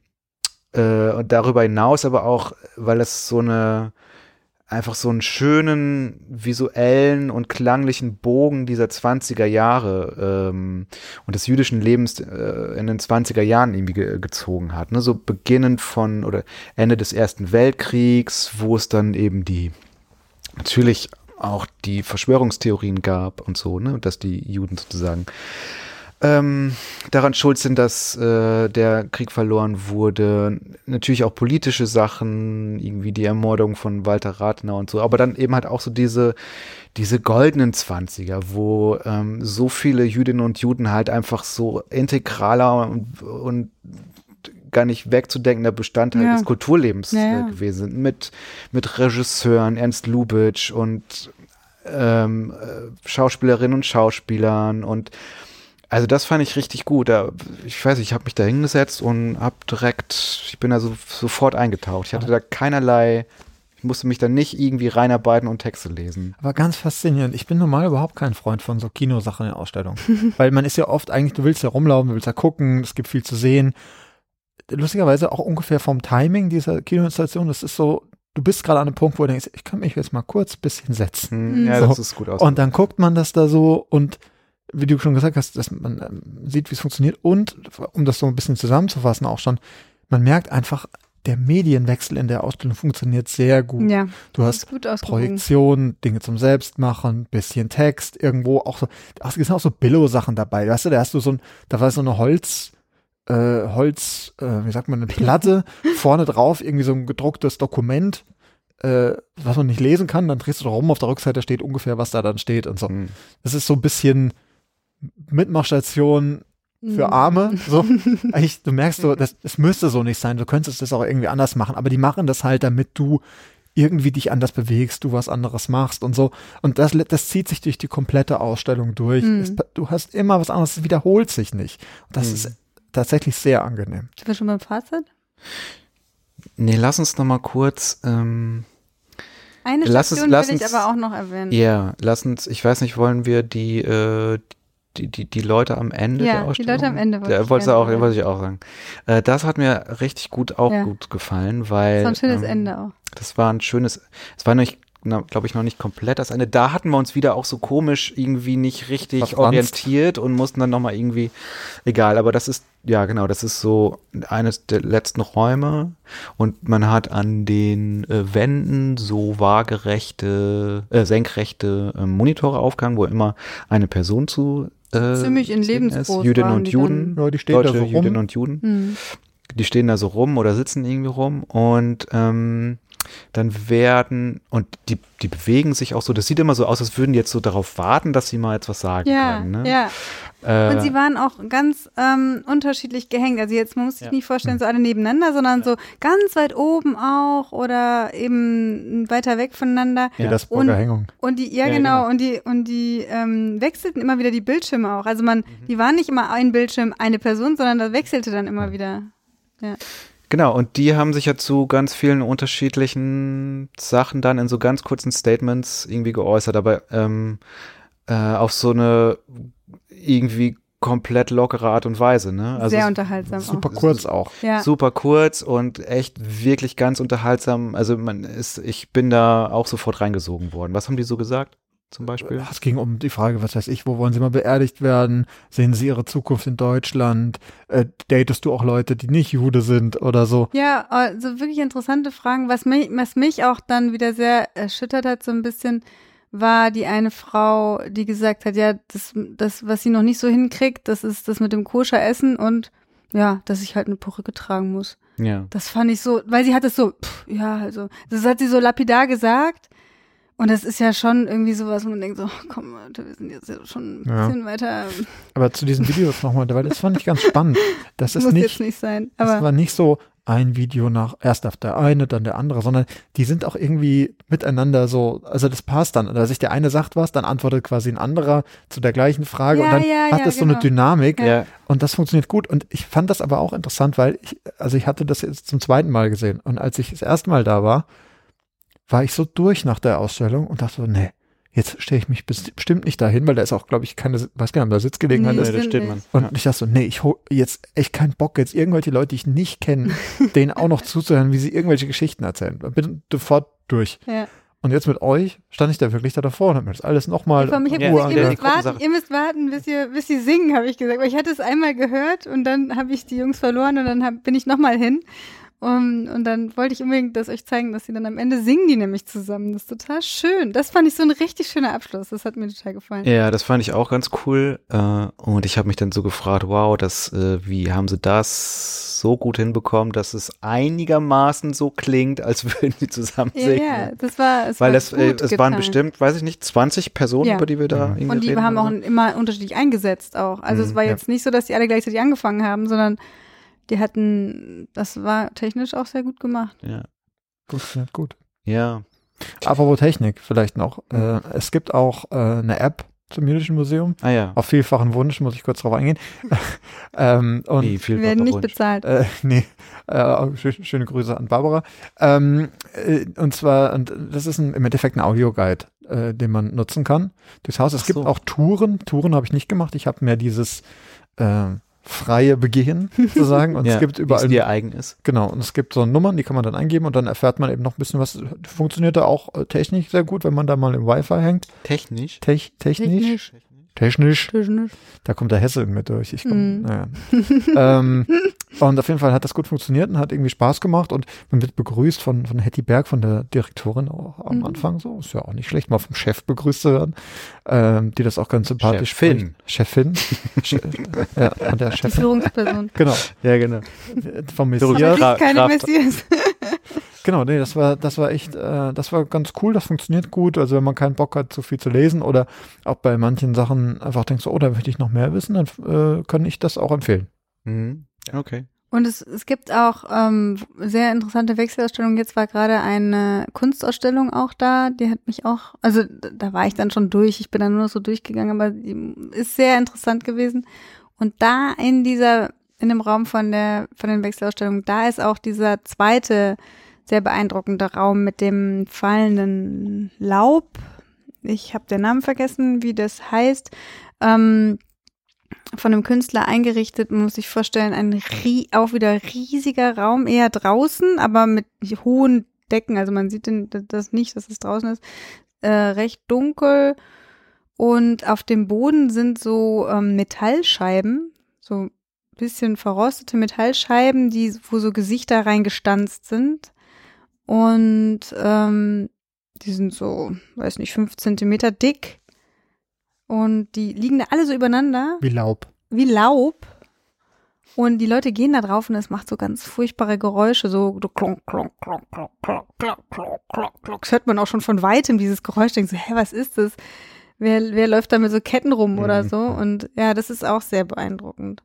äh, und darüber hinaus aber auch, weil es so eine einfach so einen schönen visuellen und klanglichen Bogen dieser 20er Jahre ähm, und des jüdischen Lebens äh, in den 20er Jahren irgendwie ge gezogen hat. Ne? So beginnend von oder Ende des Ersten Weltkriegs, wo es dann eben die natürlich auch die Verschwörungstheorien gab und so, ne, dass die Juden sozusagen ähm, daran schuld sind, dass äh, der Krieg verloren wurde. Natürlich auch politische Sachen, irgendwie die Ermordung von Walter Rathenau und so, aber dann eben halt auch so diese, diese goldenen Zwanziger, wo ähm, so viele Jüdinnen und Juden halt einfach so integraler und, und gar nicht wegzudenkender Bestandteil Ja. des Kulturlebens Ja, ja. Äh, gewesen sind. Mit, mit Regisseuren, Ernst Lubitsch und ähm, äh, Schauspielerinnen und Schauspielern und also das fand ich richtig gut. Ich weiß, nicht, ich habe mich da hingesetzt und habe direkt, ich bin da so, sofort eingetaucht. Ich hatte da keinerlei, ich musste mich da nicht irgendwie reinarbeiten und Texte lesen. Aber ganz faszinierend. Ich bin normal überhaupt kein Freund von so Kinosachen in Ausstellungen. Weil man ist ja oft eigentlich, du willst ja rumlaufen, du willst ja gucken, es gibt viel zu sehen. Lustigerweise auch ungefähr vom Timing dieser Kinoinstallation, das ist so, du bist gerade an einem Punkt, wo du denkst, ich kann mich jetzt mal kurz ein bisschen setzen. Hm. Ja, So. das ist gut aus. Und dann guckt man das da so und wie du schon gesagt hast, dass man ähm, sieht, wie es funktioniert und um das so ein bisschen zusammenzufassen auch schon, man merkt einfach, der Medienwechsel in der Ausstellung funktioniert sehr gut. Ja, Du hast gut ausgewogen. Projektion, Dinge zum Selbstmachen, bisschen Text, irgendwo auch so, ach, es sind auch so Billo-Sachen dabei, weißt du, da hast du so ein, da war so eine Holz, äh, Holz, äh, wie sagt man, eine Platte, vorne drauf irgendwie so ein gedrucktes Dokument, äh, was man nicht lesen kann, dann drehst du rum, auf der Rückseite steht ungefähr, was da dann steht und so. Hm. Das ist so ein bisschen Mitmachstation für Mhm. Arme. So, eigentlich, du merkst so, das, es müsste so nicht sein. Du könntest das auch irgendwie anders machen, aber die machen das halt, damit du irgendwie dich anders bewegst, du was anderes machst und so. Und das, das zieht sich durch die komplette Ausstellung durch. Mhm. Es, du hast immer was anderes, es wiederholt sich nicht. Und das Mhm. ist tatsächlich sehr angenehm. Sind wir schon beim Fazit? Nee, lass uns noch mal kurz, ähm, Eine Lass uns- Station lass will ich uns- aber auch noch erwähnen. ja, lass uns, ich weiß nicht, wollen wir die, äh, die, die, die Leute am Ende Ja, der die Ausstellung? Leute am Ende wollte ich wollte gerne auch, erwähnen. wollte ich auch sagen. Äh, das hat mir richtig gut, auch Ja. gut gefallen, weil. Das war ein schönes ähm, Ende auch. Das war ein schönes, es war nicht, glaube ich, noch nicht komplett das Ende. Da hatten wir uns wieder auch so komisch irgendwie nicht richtig Verfranst. orientiert und mussten dann nochmal irgendwie, egal, aber das ist, ja genau, das ist so eines der letzten Räume und man hat an den äh, Wänden so waagerechte, äh, senkrechte äh, Monitore aufgehangen, wo immer eine Person zu äh, Ziemlich in lebensgroß Jüdinnen waren und die Juden, Ja, die stehen da deutsche so rum. Jüdinnen und Juden Hm. die stehen da so rum oder sitzen irgendwie rum und ähm, dann werden, und die, die bewegen sich auch so, das sieht immer so aus, als würden die jetzt so darauf warten, dass sie mal etwas sagen Ja, können. Ne? ja. Äh, Und sie waren auch ganz ähm, unterschiedlich gehängt. Also jetzt, man muss sich Ja. nicht vorstellen, so alle nebeneinander, sondern so ganz weit oben auch oder eben weiter weg voneinander. Ja. das Und- Hängung. Und die, ja, Ja, genau, genau. und die, und die ähm, wechselten immer wieder die Bildschirme auch. Also man, Mhm. die waren nicht immer ein Bildschirm, eine Person, sondern das wechselte dann immer wieder. Genau, und die haben sich ja zu ganz vielen unterschiedlichen Sachen dann in so ganz kurzen Statements irgendwie geäußert, aber ähm, äh, auf so eine irgendwie komplett lockere Art und Weise. Ne? Also Sehr unterhaltsam Super auch. kurz auch. Ja. super kurz und echt wirklich ganz unterhaltsam. Also man ist, ich bin da auch sofort reingesogen worden. Was haben die so gesagt? Zum Beispiel? Es ging um die Frage, was weiß ich, wo wollen sie mal beerdigt werden? Sehen sie ihre Zukunft in Deutschland? Äh, datest du auch Leute, die nicht Jude sind oder so? Ja, also wirklich interessante Fragen. Was mich, was mich auch dann wieder sehr erschüttert hat, so ein bisschen, war die eine Frau, die gesagt hat, ja, das, das, was sie noch nicht so hinkriegt, das ist das mit dem koscher Essen und ja, dass ich halt eine Perücke tragen muss. Ja. Das fand ich so, weil sie hat es so, pff, ja, also, das hat sie so lapidar gesagt. Und das ist ja schon irgendwie sowas, wo man denkt so, oh, komm, Leute, wir sind jetzt ja schon ein Ja. bisschen weiter. Aber zu diesen Videos nochmal, weil das fand ich ganz spannend. Das Das ist muss jetzt nicht, nicht sein. das Aber war nicht so ein Video nach, erst auf der eine, dann der andere, sondern die sind auch irgendwie miteinander so, also das passt dann. Oder sich der eine sagt was, dann antwortet quasi ein anderer zu der gleichen Frage Ja, und dann ja, hat ja, das so eine genau. Dynamik. Ja. Und das funktioniert gut. Und ich fand das aber auch interessant, weil ich, also ich hatte das jetzt zum zweiten Mal gesehen. Und als ich das erste Mal da war, war ich so durch nach der Ausstellung und dachte so, nee, jetzt stelle ich mich bes- bestimmt nicht dahin, weil da ist auch, glaube ich, keine, weiß gar nicht, ob da Sitzgelegenheit Nee, ist. Nee, da stimmt steht man. Und ich dachte so, nee, ich hol jetzt echt keinen Bock, jetzt irgendwelche Leute, die ich nicht kenne, denen auch noch zuzuhören, wie sie irgendwelche Geschichten erzählen. Bin sofort durch. ja. Und jetzt mit euch stand ich da wirklich da davor und hab mir das alles nochmal Ja, gesagt, ja, ihr, müsst warten, ihr müsst warten, bis ihr, bis sie singen, habe ich gesagt. Weil ich hatte es einmal gehört und dann habe ich die Jungs verloren und dann hab, bin ich nochmal hin. Um, und dann wollte ich unbedingt das euch zeigen, dass sie dann am Ende singen die nämlich zusammen. Das ist total schön. Das fand ich so ein richtig schöner Abschluss. Das hat mir total gefallen. Ja, das fand ich auch ganz cool. Äh, und ich habe mich dann so gefragt, wow, das, äh, wie haben sie das so gut hinbekommen, dass es einigermaßen so klingt, als würden die zusammen Ja, singen. ja, das war es. Weil war es, äh, gut es waren getan. bestimmt, weiß ich nicht, 20 Personen, Ja. über die wir da Mhm. irgendwie Und die reden haben auch immer unterschiedlich eingesetzt auch. Also Mhm, es war ja. jetzt nicht so, dass die alle gleichzeitig angefangen haben, sondern die hatten, das war technisch auch sehr gut gemacht. Ja. funktioniert gut. ja. Apropos Technik vielleicht noch. Äh, es gibt auch äh, eine App zum Jüdischen Museum. Ah ja. Auf vielfachen Wunsch muss ich kurz drauf eingehen. ähm, und viel Wir werden nicht Wunsch. bezahlt. Äh, nee, äh, schö- schöne Grüße an Barbara. Ähm, äh, und zwar, und das ist ein, im Endeffekt ein Audioguide, äh, den man nutzen kann durchs Haus. Es Ach gibt so. auch Touren. Touren habe ich nicht gemacht. Ich habe mehr dieses äh, freie Begehen sozusagen. Und ja, es gibt überall. es dir eigen ist. Genau, und es gibt so Nummern, die kann man dann eingeben und dann erfährt man eben noch ein bisschen was. Funktioniert da auch äh, technisch sehr gut, wenn man da mal im Wi-Fi hängt. Technisch. Tech, technisch, Technisch. technisch, Technisch. da kommt der Hesse mir durch. Ich komm, Mhm. naja. ähm, Und auf jeden Fall hat das gut funktioniert und hat irgendwie Spaß gemacht und man wird begrüßt von, von Hetty Berg, von der Direktorin auch am Mhm. Anfang so. Ist ja auch nicht schlecht, mal vom Chef begrüßt zu werden, ähm, die das auch ganz sympathisch Chefin. spricht. Chefin. Che- ja, und der Die Chef. Führungsperson. Genau. Ja, genau. Vom. Aber Messias. Nicht keine Kraft. Messias. Genau, nee, das war, das war echt, äh, das war ganz cool, das funktioniert gut. Also wenn man keinen Bock hat, so viel zu lesen oder auch bei manchen Sachen einfach denkt so, oh, da möchte ich noch mehr wissen, dann äh, kann ich das auch empfehlen. Mhm. Okay. Und es, es gibt auch ähm, sehr interessante Wechselausstellungen. Jetzt war gerade eine Kunstausstellung auch da. Die hat mich auch, also da war ich dann schon durch. Ich bin dann nur noch so durchgegangen, aber die ist sehr interessant gewesen. Und da in dieser, in dem Raum von der, von den Wechselausstellungen, da ist auch dieser zweite sehr beeindruckende Raum mit dem fallenden Laub. Ich habe den Namen vergessen, wie das heißt. Ähm, von einem Künstler eingerichtet, man muss sich vorstellen, ein auch wieder riesiger Raum, eher draußen, aber mit hohen Decken, also man sieht den, das nicht, dass es draußen ist, äh, recht dunkel. Und auf dem Boden sind so ähm, Metallscheiben, so bisschen verrostete Metallscheiben, die, wo so Gesichter reingestanzt sind. Und ähm, die sind so, weiß nicht, fünf Zentimeter dick und die liegen da alle so übereinander Wie Laub. wie Laub. Und die Leute gehen da drauf und es macht so ganz furchtbare Geräusche, so, so klonk, klonk, klonk, klonk, klonk, klonk, klonk, klonk, klonk. Das hört man auch schon von weitem, dieses Geräusch. Denkt so, hä, was ist das? Wer, wer läuft da mit so Ketten rum oder Mhm. so? Und ja, das ist auch sehr beeindruckend.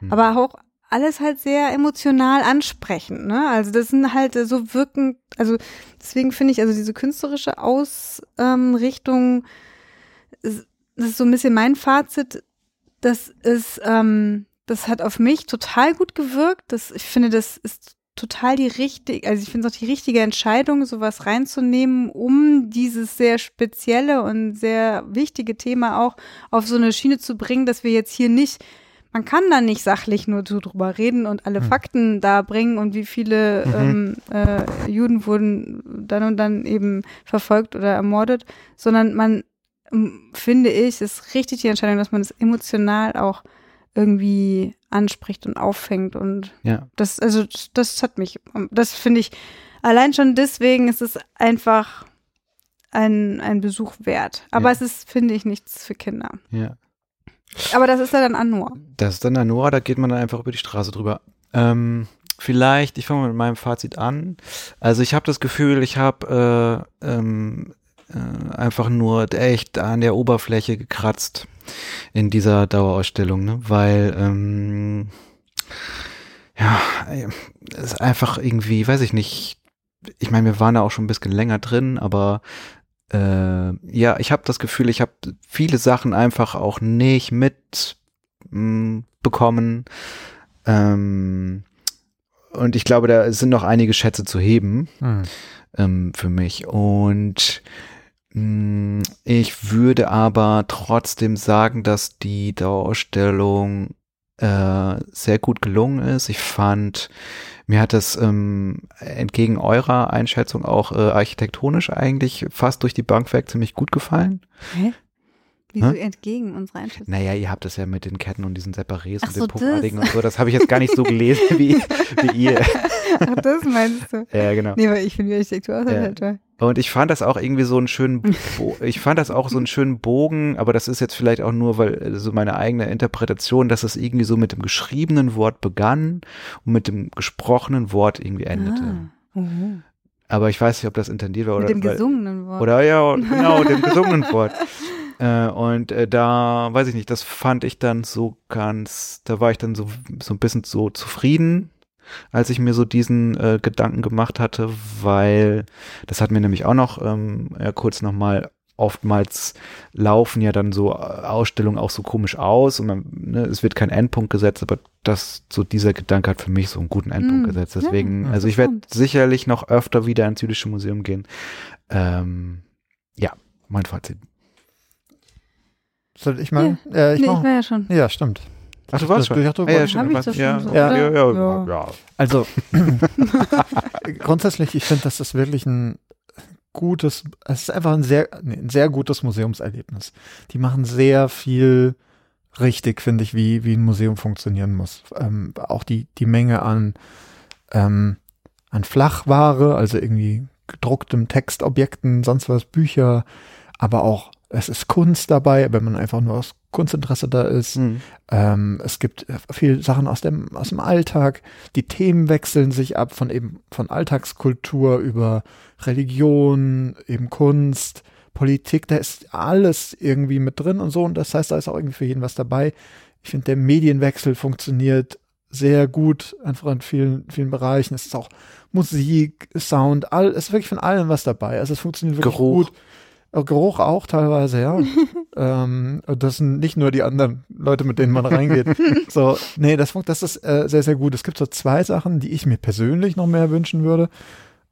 Mhm. Aber auch alles halt sehr emotional ansprechend, ne? Also das sind halt so wirkend, also deswegen finde ich, also diese künstlerische Ausrichtung, ist- das ist so ein bisschen mein Fazit, das ist, ähm, das hat auf mich total gut gewirkt. Das, ich finde, das ist total die richtige, also ich finde es auch die richtige Entscheidung, sowas reinzunehmen, um dieses sehr spezielle und sehr wichtige Thema auch auf so eine Schiene zu bringen, dass wir jetzt hier nicht, man kann da nicht sachlich nur so drüber reden und alle Hm. Fakten da bringen und wie viele Mhm. ähm, äh, Juden wurden dann und dann eben verfolgt oder ermordet, sondern man, finde ich, ist richtig die Entscheidung, dass man es emotional auch irgendwie anspricht und auffängt und Ja. das, also das hat mich, das finde ich, allein schon deswegen ist es einfach ein, ein Besuch wert. Aber Ja. es ist, finde ich, nichts für Kinder. Ja. Aber das ist ja dann Anur. Das ist dann Noah, da geht man dann einfach über die Straße drüber. Ähm, vielleicht, ich fange mal mit meinem Fazit an. Also ich habe das Gefühl, ich habe äh, ähm, äh, einfach nur echt an der Oberfläche gekratzt in dieser Dauerausstellung, ne? weil ähm, ja, äh, es ist einfach irgendwie, weiß ich nicht, ich meine, wir waren da auch schon ein bisschen länger drin, aber äh, ja, ich habe das Gefühl, ich habe viele Sachen einfach auch nicht mit mh, bekommen. Ähm, und ich glaube, da sind noch einige Schätze zu heben Hm. ähm, für mich. Und ich würde aber trotzdem sagen, dass die Dauerausstellung äh, sehr gut gelungen ist. Ich fand, mir hat das ähm, entgegen eurer Einschätzung auch äh, architektonisch eigentlich fast durch die Bank weg ziemlich gut gefallen. Hä? Wieso Hä? entgegen unserer Einschätzung? Naja, ihr habt das ja mit den Ketten und diesen Separés Ach und so, den. Puppartigen und so. Das habe ich jetzt gar nicht so gelesen wie, wie ihr. Ach, das meinst du? Ja, genau. Nee, weil ich finde die Architektur auch Ja. toll. Und ich fand das auch irgendwie so einen schönen, Bo ich fand das auch so einen schönen Bogen, aber das ist jetzt vielleicht auch nur, weil äh, so meine eigene Interpretation, dass es irgendwie so mit dem geschriebenen Wort begann und mit dem gesprochenen Wort irgendwie endete. Ah. Mhm. Aber ich weiß nicht, ob das intendiert war oder. Mit dem weil- gesungenen Wort. Oder ja, genau, dem gesungenen Wort. Äh, und äh, da, weiß ich nicht, das fand ich dann so ganz, da war ich dann so, so ein bisschen so zufrieden, als ich mir so diesen äh, Gedanken gemacht hatte, weil das hat mir nämlich auch noch ähm, ja, kurz nochmal oftmals laufen ja dann so äh, Ausstellungen auch so komisch aus und man, ne, es wird kein Endpunkt gesetzt, aber das, so dieser Gedanke hat für mich so einen guten Endpunkt Mm, gesetzt. ja, Deswegen, also ich werde sicherlich noch öfter wieder ins Jüdische Museum gehen. Ähm, ja, mein Fazit. Soll ich mal? Äh, ich nee, ich war ja schon. ja, stimmt. Ach, du warst Das- schon. ich dachte, du ja, Hab ich was- doch schon ja, so, ja, ja, ja, Ja. ja. Also grundsätzlich, ich finde, das ist wirklich ein gutes, es ist einfach ein sehr, nee, ein sehr gutes Museumserlebnis. Die machen sehr viel richtig, finde ich, wie, wie ein Museum funktionieren muss. Ähm, auch die, die Menge an, ähm, an Flachware, also irgendwie gedrucktem Textobjekten, sonst was, Bücher, aber auch es ist Kunst dabei, wenn man einfach nur aus Kunstinteresse da ist. Mhm. Ähm, es gibt viele Sachen aus dem, aus dem Alltag. Die Themen wechseln sich ab von eben von Alltagskultur über Religion, eben Kunst, Politik. Da ist alles irgendwie mit drin und so. Und das heißt, da ist auch irgendwie für jeden was dabei. Ich finde, der Medienwechsel funktioniert sehr gut, einfach in vielen, vielen Bereichen. Es ist auch Musik, Sound, all, es ist wirklich von allem was dabei. Also es funktioniert wirklich Geruch. gut. Geruch auch teilweise, ja. ähm, das sind nicht nur die anderen Leute, mit denen man reingeht. so, nee, das, das ist äh, sehr, sehr gut. Es gibt so zwei Sachen, die ich mir persönlich noch mehr wünschen würde.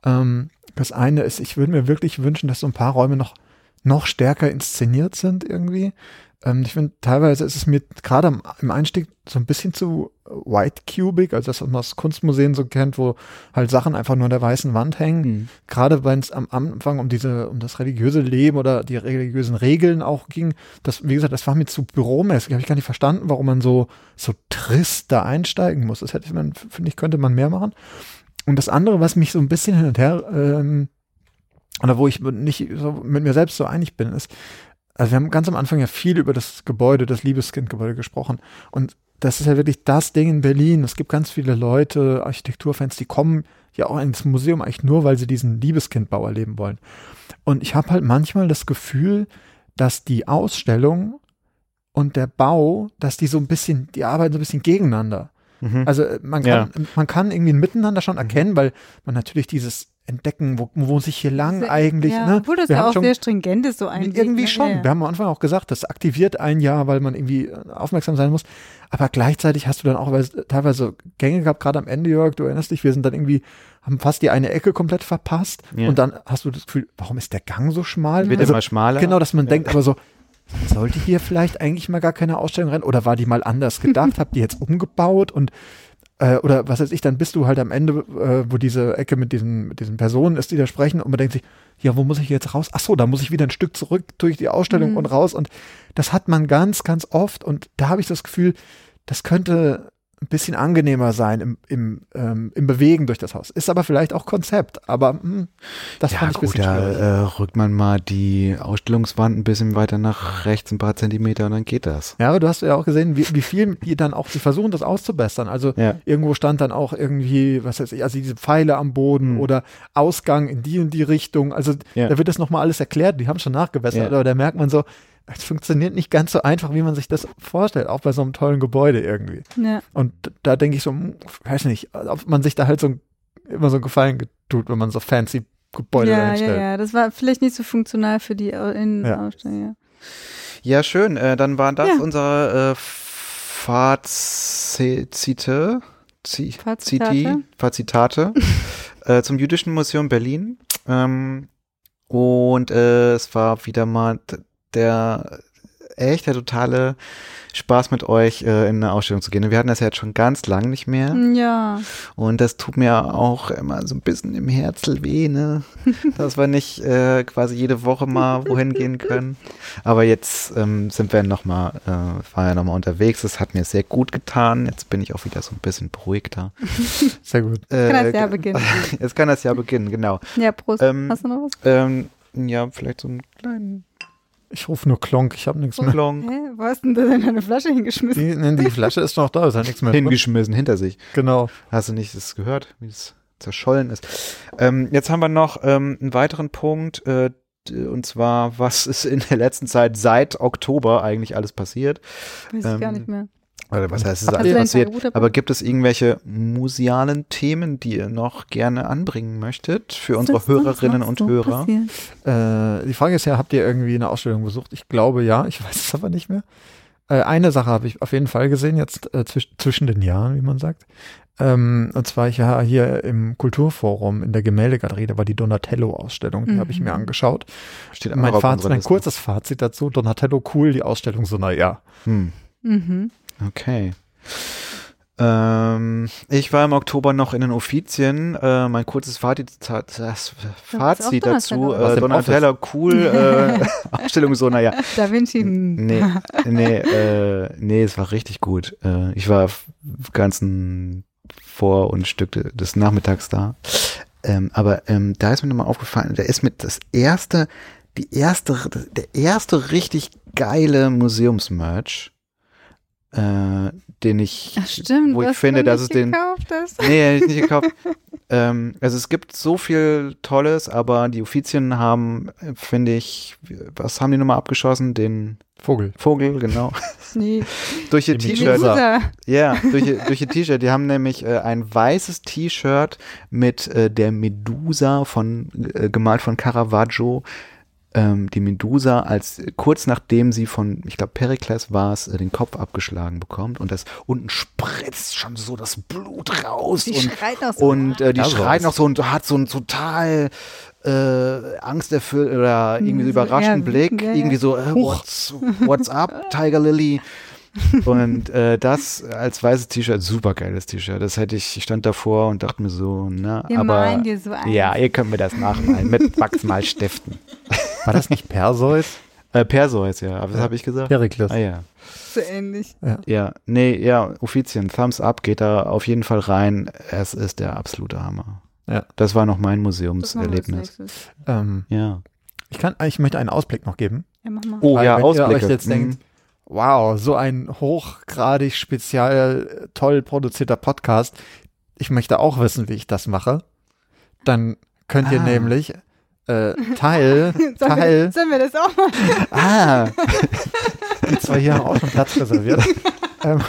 Ähm, das eine ist, ich würde mir wirklich wünschen, dass so ein paar Räume noch, noch stärker inszeniert sind irgendwie. Ähm, ich finde, teilweise ist es mir gerade im Einstieg so ein bisschen zu white cubic, also das, was man aus Kunstmuseen so kennt, wo halt Sachen einfach nur an der weißen Wand hängen. Mhm. Gerade wenn es am Anfang um diese, um das religiöse Leben oder die religiösen Regeln auch ging, das, wie gesagt, das war mir zu büromäßig. Habe ich gar nicht verstanden, warum man so, so trist da einsteigen muss. Das hätte man, finde ich, könnte man mehr machen. Und das andere, was mich so ein bisschen hin und her, ähm, oder wo ich nicht so mit mir selbst so einig bin, ist, also wir haben ganz am Anfang ja viel über das Gebäude, das Liebeskind-Gebäude gesprochen. Und das ist ja wirklich das Ding in Berlin. Es gibt ganz viele Leute, Architekturfans, die kommen ja auch ins Museum eigentlich nur, weil sie diesen Liebeskindbau erleben wollen. Und ich habe halt manchmal das Gefühl, dass die Ausstellung und der Bau, dass die so ein bisschen, die arbeiten so ein bisschen gegeneinander. Mhm. Also äh, man kann, ja. man kann irgendwie ein Miteinander schon erkennen, weil man natürlich dieses entdecken, wo, wo muss ich hier lang das, eigentlich. Ja, ne? Obwohl das ja auch schon, sehr stringent ist, so ein Irgendwie Weg, schon. Ja. Wir haben am Anfang auch gesagt, das aktiviert ein Jahr, weil man irgendwie äh, aufmerksam sein muss. Aber gleichzeitig hast du dann auch teilweise Gänge gehabt, gerade am Ende, Jörg, du erinnerst dich, wir sind dann irgendwie, haben fast die eine Ecke komplett verpasst. Ja. Und dann hast du das Gefühl, warum ist der Gang so schmal? Wird also, immer schmaler. Genau, dass man denkt, aber so, sollte hier vielleicht eigentlich mal gar keine Ausstellung rein? Oder war die mal anders gedacht? Habt ihr jetzt umgebaut? Und äh, oder was weiß ich, dann bist du halt am Ende, äh, wo diese Ecke mit diesen, mit diesen Personen ist, die da sprechen und man denkt sich, ja, wo muss ich jetzt raus? Ach so, da muss ich wieder ein Stück zurück durch die Ausstellung mhm. und raus und das hat man ganz, ganz oft und da habe ich das Gefühl, das könnte ein bisschen angenehmer sein im, im, ähm, im Bewegen durch das Haus. Ist aber vielleicht auch Konzept, aber mh, hm, das ja, fand ich gut, ein bisschen da äh, rückt man mal die Ausstellungswand ein bisschen weiter nach rechts ein paar Zentimeter und dann geht das. Ja, aber du hast ja auch gesehen, wie, wie viel die dann auch, die versuchen das auszubessern. Also ja. irgendwo stand dann auch irgendwie, was weiß ich, also diese Pfeile am Boden mhm. oder Ausgang in die und die Richtung. Also ja. da wird das nochmal alles erklärt, die haben schon nachgebessert, aber da merkt man so, es funktioniert nicht ganz so einfach, wie man sich das vorstellt, auch bei so einem tollen Gebäude irgendwie. Ja. Und da denke ich so, hm, weiß nicht, ob man sich da halt so immer so einen Gefallen tut, wenn man so fancy Gebäude ja, reinstellt. Ja, ja, das war vielleicht nicht so funktional für die Innenausstellung, ja. Ja, schön. Äh, dann waren das ja. unsere äh, Fazite, Fazitate, Fazitate äh, zum Jüdischen Museum Berlin. Ähm, und äh, es war wieder mal der echt der totale Spaß mit euch äh, in eine Ausstellung zu gehen. Wir hatten das ja jetzt schon ganz lang nicht mehr. Ja. Und das tut mir auch immer so ein bisschen im Herzen weh, ne? Dass wir nicht äh, quasi jede Woche mal wohin gehen können. Aber jetzt ähm, sind wir nochmal, äh, war ja nochmal unterwegs. Das hat mir sehr gut getan. Jetzt bin ich auch wieder so ein bisschen beruhigter. Sehr gut. Äh, kann das Jahr beginnen. Jetzt kann das Jahr beginnen, genau. Ja, Prost. Ähm, Hast du noch was? Ähm, ja, vielleicht so einen kleinen ich rufe nur Klonk, ich habe nichts mehr. Klonk. Hä? Wo hast denn du denn deine Flasche hingeschmissen? Die, die Flasche ist noch da, ist ja nichts mehr. Hingeschmissen, hinter sich. Genau. Hast du nicht das gehört, wie es zerschollen ist? Ähm, jetzt haben wir noch ähm, einen weiteren Punkt, äh, und zwar, was ist in der letzten Zeit seit Oktober eigentlich alles passiert? Weiß ich gar nicht mehr. Oder was heißt, es ist alles passiert. Aber gibt es irgendwelche musealen Themen, die ihr noch gerne anbringen möchtet für unsere Hörerinnen und Hörer? Äh, die Frage ist ja, habt ihr irgendwie eine Ausstellung besucht? Ich glaube ja, ich weiß es aber nicht mehr. Äh, eine Sache habe ich auf jeden Fall gesehen, jetzt äh, zwisch zwischen den Jahren, wie man sagt. Ähm, und zwar ich ja hier im Kulturforum in der Gemäldegalerie, da war die Donatello-Ausstellung, die mhm. habe ich mir mhm. angeschaut. Steht mein, Fazit, mein kurzes Fazit dazu, Donatello cool, die Ausstellung so, naja. Hm. Mhm. Okay. Ähm, ich war im Oktober noch in den Offizien. Äh, mein kurzes Fazit, das Fazit dazu. Donatello. Äh, Donatella, cool. Äh, Ausstellung so, naja. Da Vinci. Nee, nee, äh, nee, es war richtig gut. Äh, ich war ganzen Vor- und Stück de- des Nachmittags da. Ähm, aber ähm, da ist mir nochmal aufgefallen, da ist mit das erste, die erste, der erste richtig geile Museumsmerch, äh, den ich, Ach stimmt, wo ich finde, dass es den, hast. nee, hätte ich nicht gekauft. ähm, also es gibt so viel Tolles, aber die Offizien haben, finde ich, was haben die nochmal abgeschossen? Den Vogel. Vogel, genau. Nee, durch ihr Die T-Shirt. Ja, durch ihr, durch ihr T-Shirt. Die haben nämlich äh, ein weißes T-Shirt mit äh, der Medusa von, äh, gemalt von Caravaggio. Ähm, die Medusa, als kurz nachdem sie von, ich glaube, Perikles war es, äh, den Kopf abgeschlagen bekommt und das unten spritzt schon so das Blut raus Die und, schreit auch so. und äh, die schreit noch so und hat so einen total äh, angsterfüllt oder irgendwie so So, überraschten ja, Blick, ja, ja. irgendwie so, äh, what's, what's up, Tiger Lily? Und äh, das als weißes T-Shirt, super geiles T-Shirt. Das hätte ich, ich stand davor und dachte mir so, na, Wir aber malen dir so ein. ja, ihr könnt mir das nachmalen mit Wachsmalstiften. War das nicht Perseus? Äh, Perseus, ja, aber was habe ich gesagt? Perikles. Ah ja. So ähnlich. Ja, nee, ja, Offizien, Thumbs up, geht da auf jeden Fall rein. Es ist der absolute Hammer. Ja. Das war noch mein Museumserlebnis. Ähm, Ja. ich kann, ich möchte einen Ausblick noch geben. Ja, mach mal. Oh Weil ja, wenn ihr Ausblicke. euch jetzt Mhm. denkt, wow, so ein hochgradig spezial toll produzierter Podcast. Ich möchte auch wissen, wie ich das mache. Dann könnt ihr Ah. nämlich äh, Teil, Sollen Teil, wir, sollen wir das auch mal? Ah, die zwei hier haben auch schon Platz reserviert. ähm,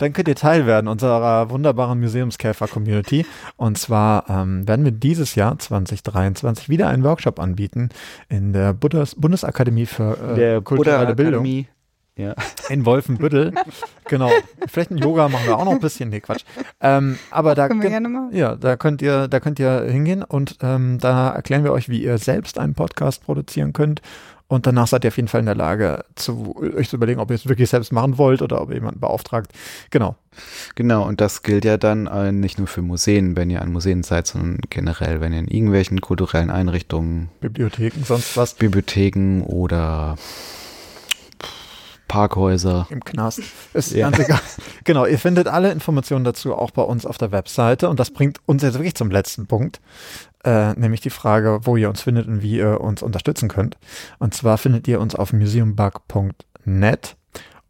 dann könnt ihr Teil werden unserer wunderbaren Museumskäfer-Community. Und zwar ähm, werden wir dieses Jahr 2023 wieder einen Workshop anbieten in der Bundes Bundesakademie für äh, der kulturelle Bildung Akademie. Ja. in Wolfenbüttel. genau. Vielleicht ein Yoga machen wir auch noch ein bisschen. Nee, Quatsch. Ähm, aber da, Können wir könnt- gerne machen. ja, da könnt ihr, da könnt ihr hingehen und ähm, da erklären wir euch, wie ihr selbst einen Podcast produzieren könnt. Und danach seid ihr auf jeden Fall in der Lage, zu, euch zu überlegen, ob ihr es wirklich selbst machen wollt oder ob ihr jemanden beauftragt. Genau. Genau, und das gilt ja dann äh, nicht nur für Museen, wenn ihr an Museen seid, sondern generell, wenn ihr in irgendwelchen kulturellen Einrichtungen, Bibliotheken, sonst was Bibliotheken oder Parkhäuser. im Knast. Ist Ja. ganz egal. Genau, ihr findet alle Informationen dazu auch bei uns auf der Webseite. Und das bringt uns jetzt wirklich zum letzten Punkt. Äh, nämlich die Frage, wo ihr uns findet und wie ihr uns unterstützen könnt. Und zwar findet ihr uns auf museumbug.net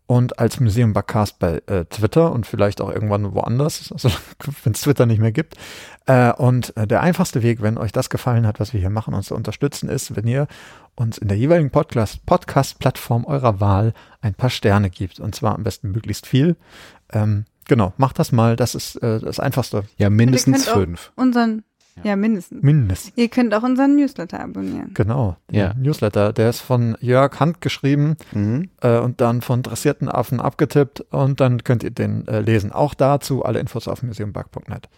und als Museum Bugcast bei äh, Twitter und vielleicht auch irgendwann woanders, also, wenn es Twitter nicht mehr gibt. Äh, und äh, der einfachste Weg, wenn euch das gefallen hat, was wir hier machen, uns zu unterstützen, ist, wenn ihr uns in der jeweiligen Podcast- Podcast-Plattform eurer Wahl ein paar Sterne gibt. Und zwar am besten möglichst viel. Ähm, genau, macht das mal. Das ist äh, das Einfachste. Ja, mindestens könnt auch- fünf. Unseren, ja, mindestens. Mindestens. Ihr könnt auch unseren Newsletter abonnieren. Genau. Ja. Der Newsletter, der ist von Jörg handgeschrieben Mhm. äh, und dann von dressierten Affen abgetippt und dann könnt ihr den äh, lesen. Auch dazu alle Infos auf museumbug.net.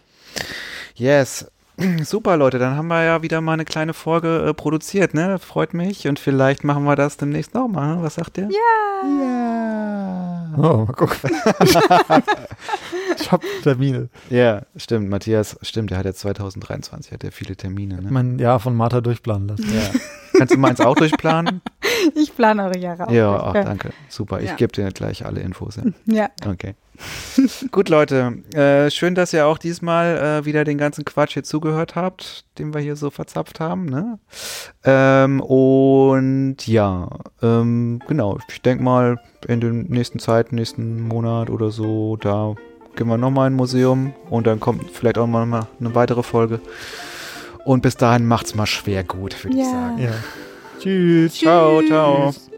Yes. Super, Leute, dann haben wir ja wieder mal eine kleine Folge äh, produziert, ne? Freut mich. Und vielleicht machen wir das demnächst nochmal. ne? Was sagt ihr? Ja. Oh, mal gucken. ich hab Termine. Ja, stimmt. Matthias, stimmt, der hat jetzt 2023, hat er viele Termine, ne? Mein Jahr von Martha durchplanen lassen. Ja. Kannst du meins auch durchplanen? Ich plane eure Jahre auch. ja, gell? danke. Super. Ich Ja. gebe dir gleich alle Infos. Ja. Ja. Okay. Gut, Leute. Äh, schön, dass ihr auch diesmal äh, wieder den ganzen Quatsch hier zugehört habt, den wir hier so verzapft haben. Ne? Ähm, und ja, ähm, genau. Ich denke mal, in der nächsten Zeit, nächsten Monat oder so, da gehen wir nochmal in ein Museum und dann kommt vielleicht auch mal eine weitere Folge. Und bis dahin macht's mal schwer gut, würde ich Ja. sagen. Ja. Tschüss. Ciao, ciao. Tschüss.